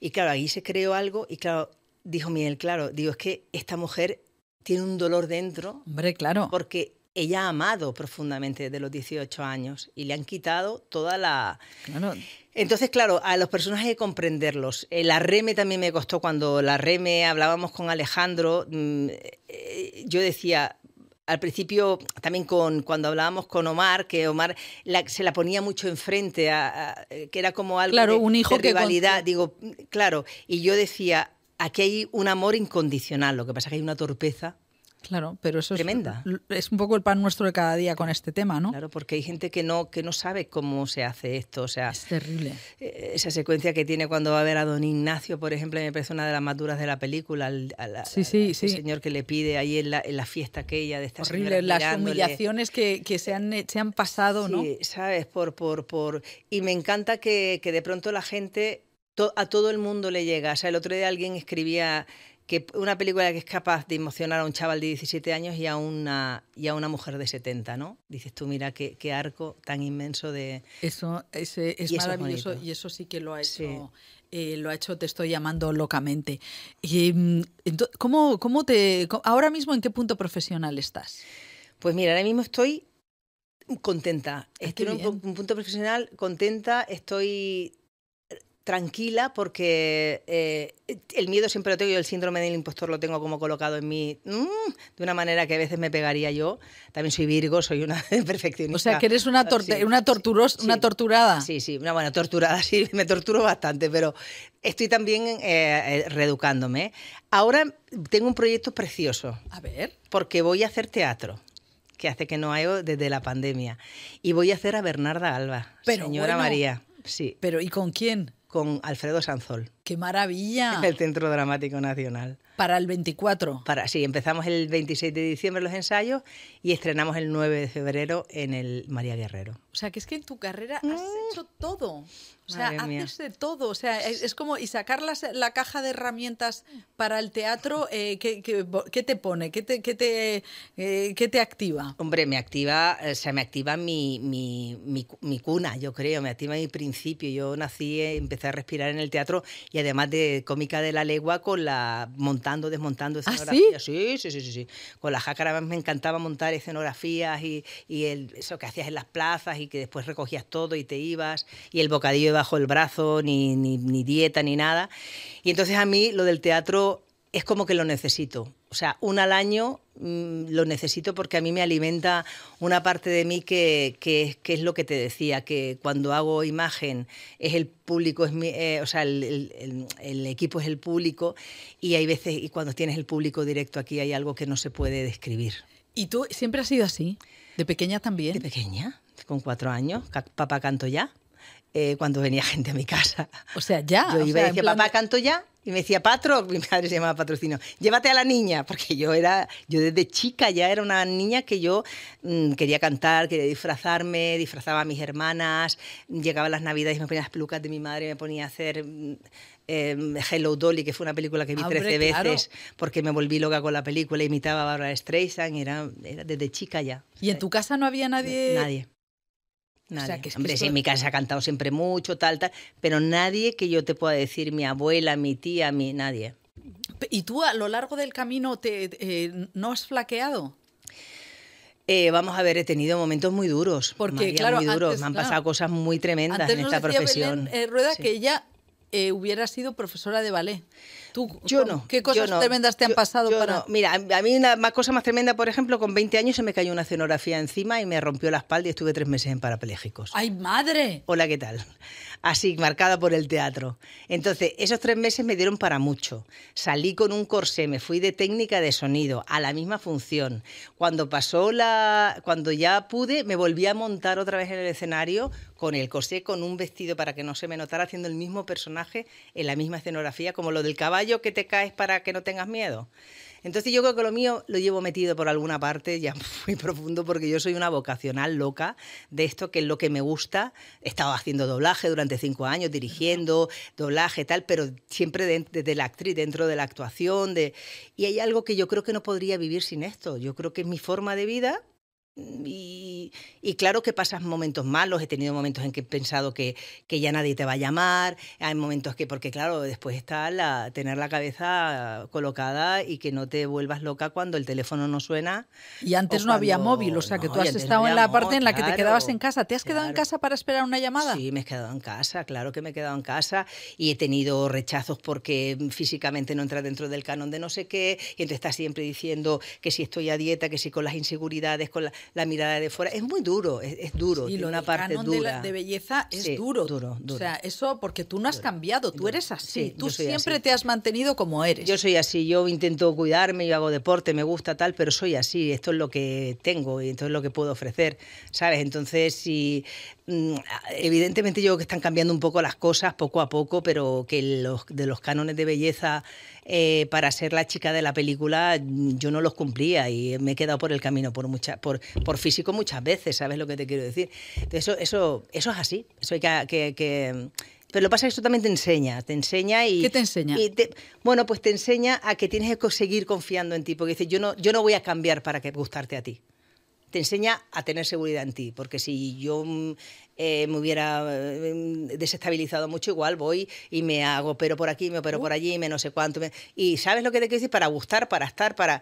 Y claro, ahí se creó algo y claro, dijo Miguel, claro, digo, es que esta mujer tiene un dolor dentro Hombre, claro. porque ella ha amado profundamente desde los 18 años y le han quitado toda la... claro. Entonces, claro, a los personajes hay que comprenderlos. Eh, La Reme también me costó cuando la Reme hablábamos con Alejandro, mm, eh, yo decía... Al principio, también con, cuando hablábamos con Omar, que Omar la- se la ponía mucho enfrente, a, a- que era como algo Claro, de, un hijo de que con- rivalidad. Digo, mm, claro, y yo decía, aquí hay un amor incondicional, lo que pasa es que hay una torpeza Claro, pero eso es- Tremenda. Es, un poco el pan nuestro de cada día con este tema, ¿no? Claro, porque hay gente que no, que no sabe cómo se hace esto. O sea, Es terrible. eh, esa secuencia que tiene cuando va a ver a don Ignacio, por ejemplo, me parece una de las más duras de la película. al- Sí, sí, a ese sí. señor que le pide ahí en la, en la fiesta aquella de esta Horrible, las humillaciones que, que se, han, se han pasado, ¿no? Sí, sabes, por, por, por... Y me encanta que, que de pronto la gente, to- a todo el mundo le llega. O sea, el otro día alguien escribía que una película que es capaz de emocionar a un chaval de 17 años y a una, y a una mujer de 70, ¿no? Dices tú, mira qué, qué arco tan inmenso de... Eso ese es Y eso es maravilloso y eso sí que lo ha hecho. Sí. eh, lo ha hecho, te estoy llamando locamente. Y, mm, ¿cómo, cómo te, ahora mismo en qué punto profesional estás? Pues mira, ahora mismo estoy Contenta. Ay, Estoy en un punto profesional contenta, estoy tranquila porque eh, el miedo siempre lo tengo, yo el síndrome del impostor lo tengo como colocado en mí mm, de una manera que a veces me pegaría yo. También soy Virgo, soy una perfeccionista. O sea, que eres una, torte- Sí, una, torturos, sí. una torturada. Sí, sí, una buena torturada, sí, me torturo bastante, pero estoy también eh, eh, reeducándome. Ahora tengo un proyecto precioso A ver. porque voy a hacer teatro, que hace que no hago desde la pandemia. Y voy a hacer a Bernarda Alba, Pero señora bueno. María, sí, Pero ¿y con quién? Con Alfredo Sanzol, ¡Qué maravilla! en el Centro Dramático Nacional. Para el 24. Para, sí, empezamos el 26 de diciembre los ensayos y estrenamos el 9 de febrero en el María Guerrero. O sea, que es que en tu carrera has hecho todo. O sea, Mm. Mía. haces de todo. O sea, es, es como, y sacar las- la caja de herramientas para el teatro, eh, ¿qué, qué- qué te pone? ¿Qué te, qué te, eh, qué te activa? Hombre, me activa, o sea, me activa mi, mi, mi cu- mi cuna, yo creo, me activa mi principio. Yo nací, eh, empecé a respirar en el teatro y además de cómica de la legua con la montando, desmontando ¿Ah, escenografías. sí? Sí, sí, sí, sí. Con la jácara me encantaba montar escenografías y, y el, eso que hacías en las plazas y que después recogías todo y te ibas y el bocadillo debajo del brazo, ni, ni, ni dieta ni nada. Y entonces a mí lo del teatro es como que lo necesito. O sea, una al año mm, lo necesito porque a mí me alimenta una parte de mí que, que, es- que es lo que te decía, que cuando hago imagen es el público, es mi- eh, o sea, el, el- el- el equipo es el público y hay veces, y cuando tienes el público directo aquí hay algo que no se puede describir. ¿Y tú siempre has sido así? ¿De pequeña De también? pequeña, con cuatro años, papá canto ya, eh, cuando venía gente a mi casa. O sea, ya. Yo iba y decía, papá, de- canto ya. Y me decía, Patro, mi padre se llamaba Patrocinio, llévate a la niña, porque yo era, yo desde chica ya era una niña que yo mm, quería cantar, quería disfrazarme, disfrazaba a mis hermanas, llegaban las navidades y me ponía las pelucas de mi madre, me ponía a hacer mm, eh, Hello Dolly, que fue una película que vi Ah, hombre, 13 claro. veces, porque me volví loca con la película, imitaba a Barbara Streisand, era, era desde chica ya. ¿Y en tu casa no había nadie? Nadie. O sea, Nadie. que es que Hombre, esto- sí, en mi casa ha cantado siempre mucho, tal, tal, pero nadie que yo te pueda decir, mi abuela, mi tía, mi nadie. ¿Y tú a lo largo del camino te, eh, no has flaqueado? Eh, vamos a ver, he tenido momentos muy duros. Porque, María, claro, muy duros. antes, Me han claro. pasado cosas muy tremendas Antes en nos esta decía profesión. Belén eh, Rueda Sí. que ella eh, hubiera sido profesora de ballet. ¿Tú, Yo no. ¿Qué cosas no, tremendas te han yo- pasado yo para...? no. Mira, a mí una más cosa más tremenda, por ejemplo, con 20 años se me cayó una escenografía encima y me rompió la espalda y estuve tres meses en parapléjicos. ¡Ay, madre! Hola, ¿qué tal? Así, marcada por el teatro. Entonces, esos tres meses me dieron para mucho. Salí con un corsé, me fui de técnica de sonido a la misma función. Cuando pasó la. Cuando ya pude, me volví a montar otra vez en el escenario con el corsé, con un vestido para que no se me notara, haciendo el mismo personaje en la misma escenografía, como lo del caballo que te caes para que no tengas miedo. Entonces yo creo que lo mío lo llevo metido por alguna parte, ya muy profundo, porque yo soy una vocacional loca de esto, que es lo que me gusta. He estado haciendo doblaje durante cinco años, dirigiendo doblaje, tal, pero siempre de- desde la actriz, dentro de la actuación. De... Y hay algo que yo creo que no podría vivir sin esto. Yo creo que es mi forma de vida. Y, y claro que pasas momentos malos, he tenido momentos en que he pensado que, que ya nadie te va a llamar, hay momentos que, porque claro, después está la, tener la cabeza colocada y que no te vuelvas loca cuando el teléfono no suena. Y antes no había móvil, o sea que no, tú has estado en la parte en la que te claro, quedabas en casa. ¿Te has quedado en claro. casa para esperar una llamada? Sí, me he quedado en casa, claro que me he quedado en casa y he tenido rechazos porque físicamente no entra dentro del canon de no sé qué y entonces está siempre diciendo que si estoy a dieta, que si con las inseguridades, con la, la mirada de fuera. Es muy duro, es, es duro, Y tiene lo una parte canon de, dura. la- de belleza es Sí, duro. duro, O sea, eso porque tú no has cambiado, tú eres así. Sí, tú siempre así. te has mantenido como eres. Yo soy así, yo intento cuidarme, yo hago deporte, me gusta tal, pero soy así, esto es lo que tengo y esto es lo que puedo ofrecer, ¿sabes? Entonces, si mm, evidentemente yo creo que están cambiando un poco las cosas poco a poco, pero que los, de los cánones de belleza eh, para ser la chica de la película mm, yo no los cumplía y me he quedado por el camino por mucha, por, por físico muchas veces, ¿sabes lo que te quiero decir? Entonces, eso, eso, eso es así, eso hay que- que- que pero lo que pasa es que eso también te enseña, te enseña y... ¿Qué te enseña? y te- bueno, pues te enseña a que tienes que seguir confiando en ti, porque dices, yo no, yo no voy a cambiar para que gustarte a ti. Te enseña a tener seguridad en ti, porque si yo mm, eh, me hubiera eh, desestabilizado mucho, igual voy y me hago pero por aquí, me opero por allí, me no sé cuánto. me- Y ¿sabes lo que te quiero decir? Para gustar, para estar, para...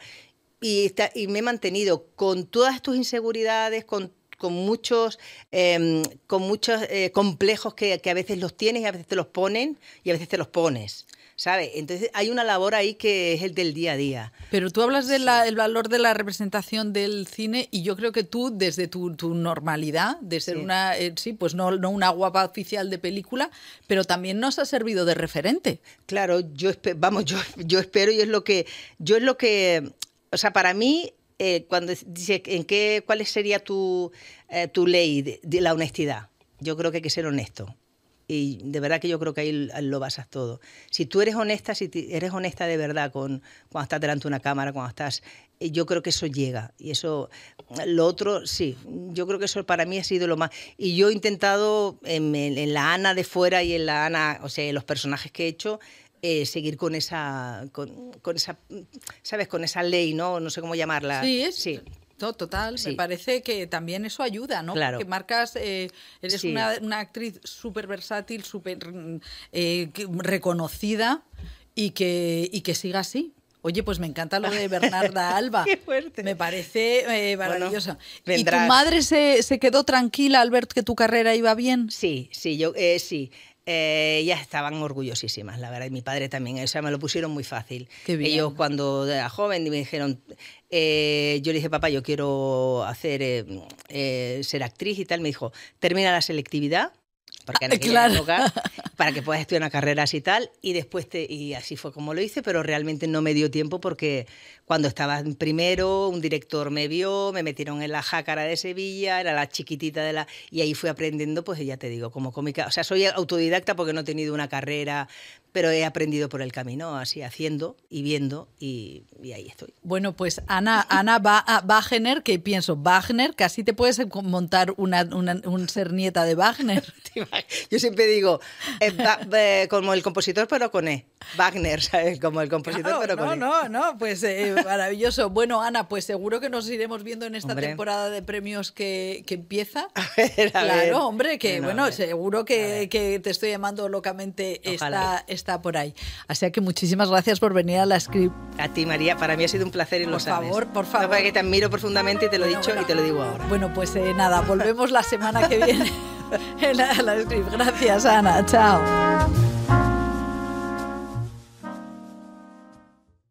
Y, me he mantenido con todas tus inseguridades, con muchos, em, con muchos eh, complejos que, que, a veces los tienes y a veces te los ponen y a veces te los pones. ¿Sabes? Entonces hay una labor ahí que es el del día a día. Pero tú hablas del valor de la representación del cine y yo creo que tú, desde tu, tu normalidad, de ser una, eh, sí, pues no, no una guapa oficial de película, pero también nos ha servido de referente. Claro, yo vamos, yo, yo espero y es lo que, yo es lo que, o sea, para mí eh, cuando dice en qué, cuál sería tu, eh, tu ley de, la honestidad. Yo creo que hay que ser honesto. Y de verdad que yo creo que ahí lo basas todo. Si tú eres honesta, si eres honesta de verdad con, cuando estás delante de una cámara, cuando estás... Eh, yo creo que eso llega. Y eso, lo otro, sí, yo creo que eso para mí ha sido lo más... Y yo he intentado en, en la Ana de fuera y en la Ana, o sea, los personajes que he hecho, eh, seguir con esa, con, con, esa, ¿sabes? Con esa ley, ¿no? No sé cómo llamarla. Sí, es, sí. Total, me parece que también eso ayuda, ¿no? Claro. Que marcas, eh, eres una, una, actriz súper versátil, súper eh, reconocida y que, y que siga así. Oye, pues me encanta lo de Bernarda Alba. Qué fuerte. Me parece eh, maravilloso. ¿Y tu madre se, se, quedó tranquila al ver que tu carrera iba bien? Sí, sí, yo eh, sí eh, ellas estaban orgullosísimas, la verdad, y mi padre también, o sea, me lo pusieron muy fácil. Ellos cuando era joven me dijeron, eh, yo le dije, papá, yo quiero hacer, eh, eh, ser actriz y tal, me dijo, termina la selectividad, porque en claro. para que puedas estudiar una carrera así y tal, y después te, y así fue como lo hice, pero realmente no me dio tiempo porque cuando estaba en primero, un director me vio, me metieron en la jácara de Sevilla, era la chiquitita de la, y ahí fui aprendiendo, pues ya te digo, como cómica, o sea, soy autodidacta porque no he tenido una carrera pero he aprendido por el camino, así haciendo y viendo y, ahí estoy. Bueno, pues Ana, Ana Wagner, que pienso, Wagner, casi te puedes montar una, un ser nieta de Wagner. Yo siempre digo, eh, como el compositor, pero con E. Wagner, ¿sabes? Como el compositor, pero con E. No, no, no, pues eh, maravilloso. Bueno, Ana, pues seguro que nos iremos viendo en esta temporada de premios que, que empieza. A ver, a claro, hombre, que bueno, seguro que, que, te estoy llamando locamente esta, esta está por ahí. Así que muchísimas gracias por venir a la script. A ti, María, para mí ha sido un placer y por lo sabes. Por favor, por favor. No, que te admiro profundamente y te lo he dicho y te lo digo ahora. Bueno, pues eh, nada, volvemos la semana que viene en la, la script. Gracias, Ana. Chao.